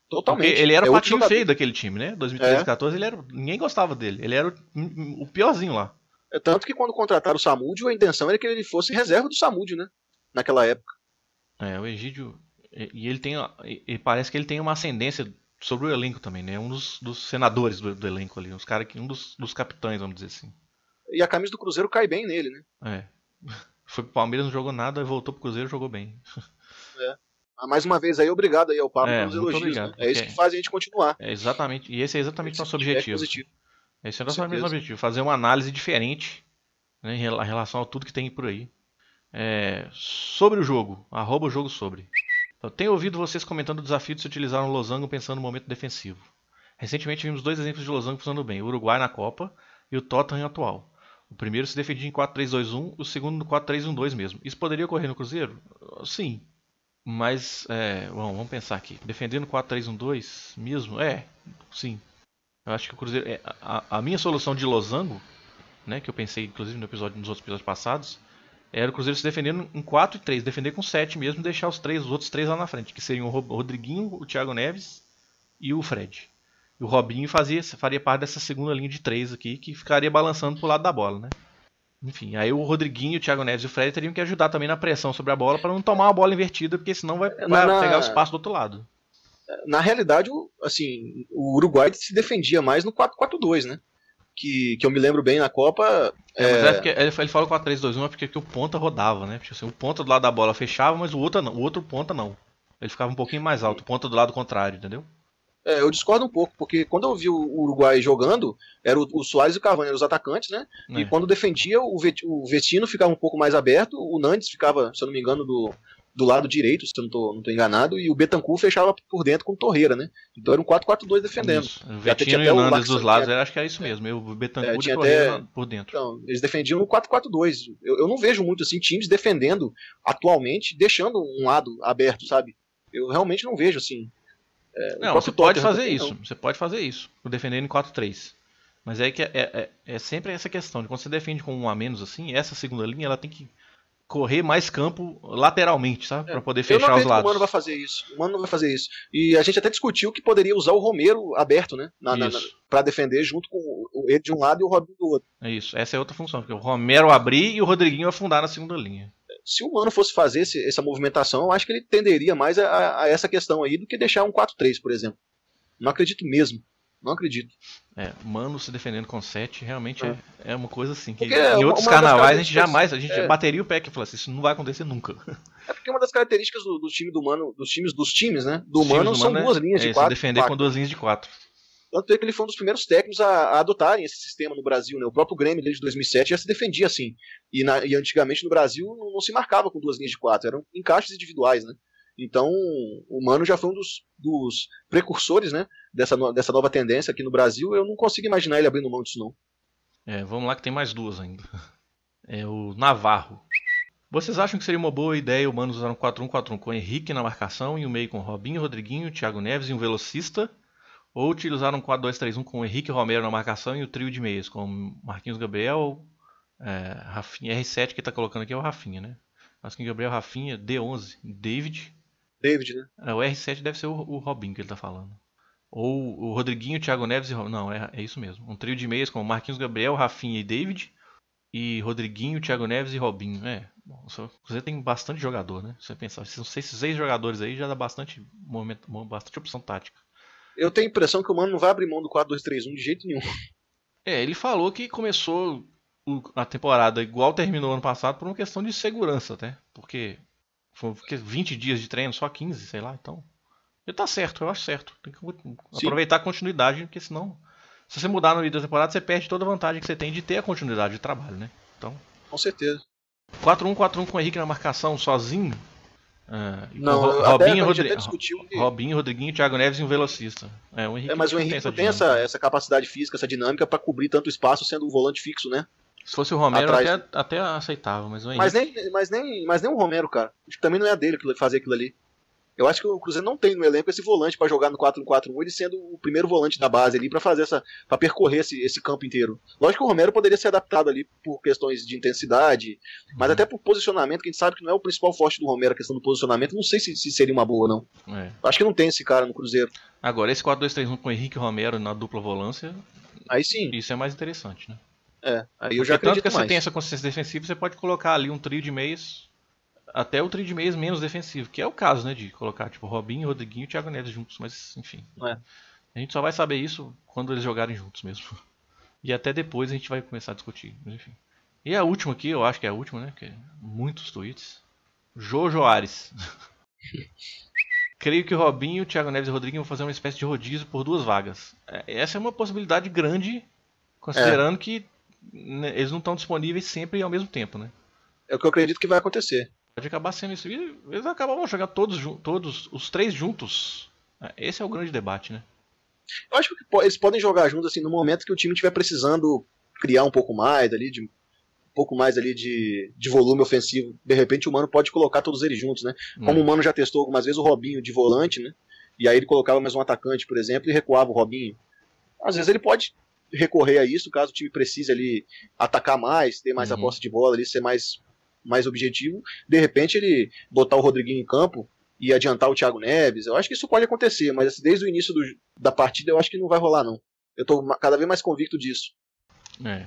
Totalmente. Porque ele era é o patinho feio daquele time, né? 2013, é. 14, ele era, ninguém gostava dele. Ele era o, o piorzinho lá. É tanto que quando contrataram o Samúdio, a intenção era que ele fosse reserva do Samúdio, né? Naquela época. É, o Egídio. E ele tem. E parece que ele tem uma ascendência sobre o elenco também, né? Um dos, dos senadores do, do, elenco ali. Uns cara que, um dos, dos capitães, vamos dizer assim. E a camisa do Cruzeiro cai bem nele, né? É. Foi pro Palmeiras, não jogou nada, voltou pro Cruzeiro jogou bem. É. Ah, mais uma vez aí, obrigado aí ao Pablo é, pelos elogios. Né? É isso que faz a gente continuar. É exatamente. E esse é exatamente o nosso objetivo. Positivo. Esse é o nosso mesmo objetivo, fazer uma análise diferente né, em relação a tudo que tem por aí. É, sobre o jogo, arroba o jogo sobre. Então, tenho ouvido vocês comentando o desafio de se utilizar um losango pensando no momento defensivo. Recentemente vimos dois exemplos de losango funcionando bem, o Uruguai na Copa e o Tottenham atual. O primeiro se defendia em 4-3-2-1, o segundo no 4-3-1-2 mesmo. Isso poderia ocorrer no Cruzeiro? Sim. Mas, é, bom, vamos pensar aqui. Defendendo 4-3-1-2 mesmo? É, sim. Eu acho que o Cruzeiro. É, a, a, minha solução de losango, né, que eu pensei inclusive no episódio, nos outros episódios passados, era o Cruzeiro se defendendo em 4 e 3, defender com 7 mesmo e deixar os três, os outros três lá na frente, que seriam o Rodriguinho, o Thiago Neves e o Fred. E o Robinho fazia, faria parte dessa segunda linha de três aqui, que ficaria balançando pro lado da bola, né? Enfim, aí o Rodriguinho, o Thiago Neves e o Fred teriam que ajudar também na pressão sobre a bola para não tomar uma bola invertida, porque senão vai, vai na... pegar o espaço do outro lado na realidade, assim, o Uruguai se defendia mais no 4-4-2, né? Que, que eu me lembro bem na Copa. É, é... Mas é porque ele, ele fala 4-3-2-1 é porque, o ponta rodava, né? Porque, assim, o ponta do lado da bola fechava, mas o outro, não, o outro ponta não. Ele ficava um pouquinho mais alto, o ponta do lado contrário, entendeu? É, eu discordo um pouco, porque quando eu vi o Uruguai jogando, era o, o Soares e o Cavani eram os atacantes, né? É. E quando defendia, o, Vet, o Vetino ficava um pouco mais aberto, o Nandes ficava, se eu não me engano, do, do lado direito, se eu não tô, não tô enganado, e o Betancourt fechava por dentro com o Torreira, né? Então era um 4-4-2 defendendo. Isso. O Vetinho e o Nandes dos lados, eu acho que era isso mesmo, o Betancourt é, e Torreira até... por dentro. Então, eles defendiam no 4-4-2. Eu, eu não vejo muito assim times defendendo atualmente, deixando um lado aberto, sabe? Eu realmente não vejo assim. É, não, você pode fazer isso, não. você pode fazer isso, defendendo em 4-3. Mas é que é, é, é, sempre essa questão de quando você defende com um a menos assim, essa segunda linha ela tem que correr mais campo lateralmente, sabe? É. Para poder fechar os lados. o Mano vai fazer isso. O Mano não vai fazer isso. E a gente até discutiu que poderia usar o Romero aberto, né? Na, na, para defender junto com ele de um lado e o Robinho do outro. É isso. Essa é outra função, porque o Romero abrir e o Rodriguinho afundar na segunda linha. Se o Mano fosse fazer esse, essa movimentação, eu acho que ele tenderia mais a, a, essa questão aí do que deixar um 4-3, por exemplo. Não acredito mesmo. Não acredito. É, mano se defendendo com 7 realmente é, é uma coisa assim. Que Porque é em outros carnavais a gente jamais, a gente é. bateria o pé que fala assim, isso não vai acontecer nunca. É porque uma das características do, do time do Mano, dos times dos times, né? Do Os Mano do são Mano é- duas linhas é de se quatro. defender quatro. com duas linhas de 4. Tanto é que ele foi um dos primeiros técnicos a, a adotarem esse sistema no Brasil, né? O próprio Grêmio desde 2007 já se defendia assim. E, na- e antigamente no Brasil não, não se marcava com duas linhas de quatro, eram encaixes individuais, né? Então o Mano já foi um dos, dos precursores, né? Dessa, no- dessa nova tendência aqui no Brasil. Eu não consigo imaginar ele abrindo mão disso, não. É, vamos lá que tem mais duas ainda. É o Navarro. Vocês acham que seria uma boa ideia o Manos usar um 4-1-4-1 com Henrique na marcação e o meio com Robinho, Rodriguinho, Thiago Neves e um velocista? Ou utilizar um 4-2-3-1 com o Henrique Romero na marcação e o trio de meias com Marquinhos Gabriel, é, Rafinha, R7 que tá colocando aqui é o Rafinha, né? Marquinhos Gabriel, Rafinha, D11, David. David, né? É, o R7 deve ser o, o Robinho que ele tá falando. Ou o Rodriguinho, Thiago Neves e Ro- Não, é, é isso mesmo. Um trio de meias com Marquinhos Gabriel, Rafinha e David. E Rodriguinho, Thiago Neves e Robinho. É, bom, o Cruzeiro tem bastante jogador, né? Se você pensar, se são seis, seis jogadores aí, já dá bastante, momento, bastante opção tática. Eu tenho a impressão que o Mano não vai abrir mão do 4-2-3-1 de jeito nenhum. É, ele falou que começou a temporada igual terminou ano passado por uma questão de segurança, até. Porque foi porque 20 dias de treino, só 15, sei lá, então. Ele tá certo, eu acho certo. Tem que aproveitar a continuidade, porque senão. Se você mudar no meio da temporada, você perde toda a vantagem que você tem de ter a continuidade de trabalho, né? Então. Com certeza. 4-1-4-1 com o Henrique na marcação sozinho. Ah, Não, Ro- Robinho, Rodri- que... Robinho, Rodriguinho, Thiago Neves e um velocista. É, o Henrique É, mas o Henrique essa não tem essa, essa capacidade física, essa dinâmica pra cobrir tanto espaço sendo um volante fixo, né? Se fosse o Romero, atrás. até, até aceitava, mas o Henrique. Mas nem, mas, nem, mas nem o Romero, cara. Acho que também não é dele aquilo- fazer aquilo ali. Eu acho que o Cruzeiro não tem no elenco esse volante pra jogar no 4-1-4-1, ele sendo o primeiro volante da base ali pra fazer essa para percorrer esse, esse campo inteiro. Lógico que o Romero poderia ser adaptado ali por questões de intensidade, mas Uhum. até por posicionamento, que a gente sabe que não é o principal forte do Romero, a questão do posicionamento, não sei se, se seria uma boa não. É. Acho que não tem esse cara no Cruzeiro. Agora, esse 4-2-3-1 com o Henrique Romero na dupla volância, Aí sim, isso é mais interessante, né? É. Aí eu Porque já tanto acredito que você mais. tem essa consistência defensiva, você pode colocar ali um trio de meias, até o trio de meias menos defensivo, que é o caso, né? De colocar tipo Robinho, Rodriguinho e Thiago Neves juntos, mas enfim. É. A gente só vai saber isso quando eles jogarem juntos mesmo. E até depois a gente vai começar a discutir, mas enfim. E a última aqui, eu acho que é a última, né? Que é muitos tweets. Jojo Ares. Creio que o Robinho, Thiago Neves e Rodriguinho vão fazer uma espécie de rodízio por duas vagas. É, Essa é uma possibilidade grande, considerando que né, eles não estão disponíveis sempre ao mesmo tempo, né? É o que eu acredito que vai acontecer. Pode acabar sendo isso. E eles acabam jogar todos, todos os três juntos. É, Esse é o grande debate, né? Eu acho que eles podem jogar juntos assim no momento que o time estiver precisando criar um pouco mais ali, de um pouco mais ali de, de volume ofensivo. De repente o Mano pode colocar todos eles juntos, né? Como o Mano já testou algumas vezes o Robinho de volante, né? E aí ele colocava mais um atacante, por exemplo, e recuava o Robinho. Às vezes ele pode recorrer a isso, caso o time precise ali atacar mais, ter mais Uhum. a posse de bola ali, ser mais, mais objetivo. De repente ele botar o Rodriguinho em campo e adiantar o Thiago Neves. Eu acho que isso pode acontecer, mas assim, desde o início do- da partida eu acho que não vai rolar, não. Eu tô ma- cada vez mais convicto disso. É.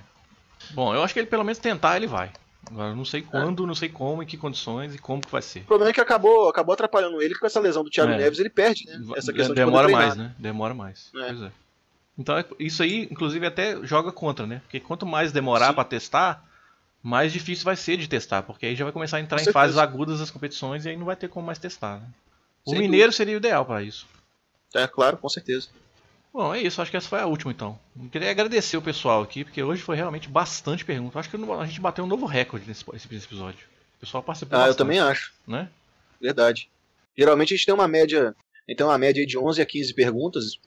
Bom, eu acho que ele pelo menos tentar ele vai. Agora não sei quando, não sei como, em que condições e como que vai ser. O problema é que acabou, acabou atrapalhando ele com essa lesão do Thiago É. Neves, ele perde, né? Essa questão de Demora poder mais, né? Demora mais. É. Pois é. Então é- isso aí, inclusive, até joga contra, né? Porque quanto mais demorar pra testar, mais difícil vai ser de testar, porque aí já vai começar a entrar Com em certeza. fases agudas das competições e aí não vai ter como mais testar. Né? O Sem Mineiro seria o ideal para isso. É, claro, com certeza. Bom, é isso. Acho que essa foi a última, então. Eu queria agradecer o pessoal aqui, porque hoje foi realmente bastante pergunta. Acho que a gente bateu um novo recorde nesse, episódio. O pessoal participou Ah, eu bastante, também acho. né? Verdade. Geralmente a gente tem uma média. Então uma média aí de 11 a 15 perguntas.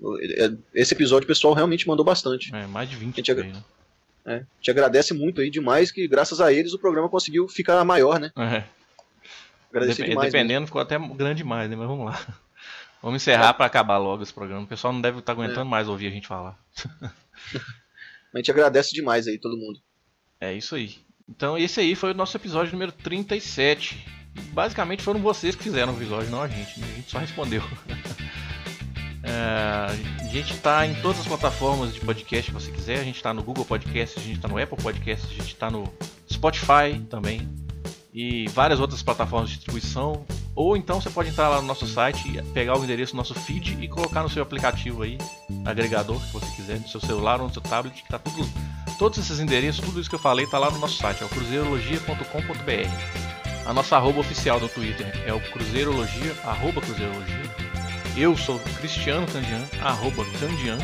Esse episódio o pessoal realmente mandou bastante. É, mais de 20 Gente, por aí, né? né? Te agradece muito aí demais que graças a eles o programa conseguiu ficar maior, né? É. Agradecer Dep- demais. mesmo. dependendo, ficou até grande demais, né? Mas vamos lá. Vamos encerrar pra acabar logo esse programa. O pessoal não deve estar aguentando mais ouvir a gente falar. A gente agradece demais aí todo mundo. É isso aí. Então esse aí foi o nosso episódio número 37. Basicamente foram vocês que fizeram o episódio, não a gente. A gente só respondeu. É, a gente tá em todas as plataformas de podcast que você quiser. A gente tá no Google Podcast, a gente tá no Apple Podcast, a gente tá no Spotify também. E várias outras plataformas de distribuição. Ou então você pode entrar lá no nosso site, pegar o endereço do nosso feed e colocar no seu aplicativo aí, agregador que você quiser, no seu celular ou no seu tablet, que tá tudo. Todos esses endereços, tudo isso que eu falei, tá lá no nosso site, é o cruzeirologia.com.br. A nossa arroba oficial no Twitter é o Cruzeirologia, arroba Cruzeirologia. Eu sou Cristiano Candian, arroba Candian.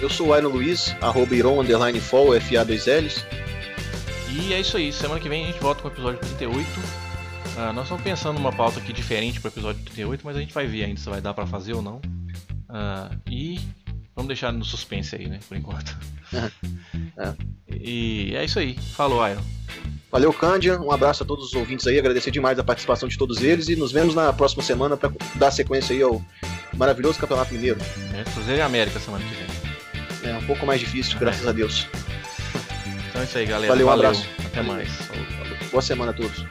Eu sou o Aino Luiz, arroba Iron underline fall, FA2Ls. E é isso aí, semana que vem a gente volta com o episódio 38. Uh, nós estamos pensando numa pauta aqui diferente para o episódio 38, mas a gente vai ver ainda se vai dar para fazer ou não. Uh, e vamos deixar no suspense aí, né, por enquanto. é. E é isso aí. Falou, Iron. Valeu, Cândia. Um abraço a todos os ouvintes aí. Agradecer demais a participação de todos eles e nos vemos na próxima semana para dar sequência aí ao maravilhoso Campeonato Mineiro. É, Cruzeiro e América semana que vem. É um pouco mais difícil, graças a Deus. Então é isso aí, galera. Valeu, um abraço. Até mais. Boa semana a todos.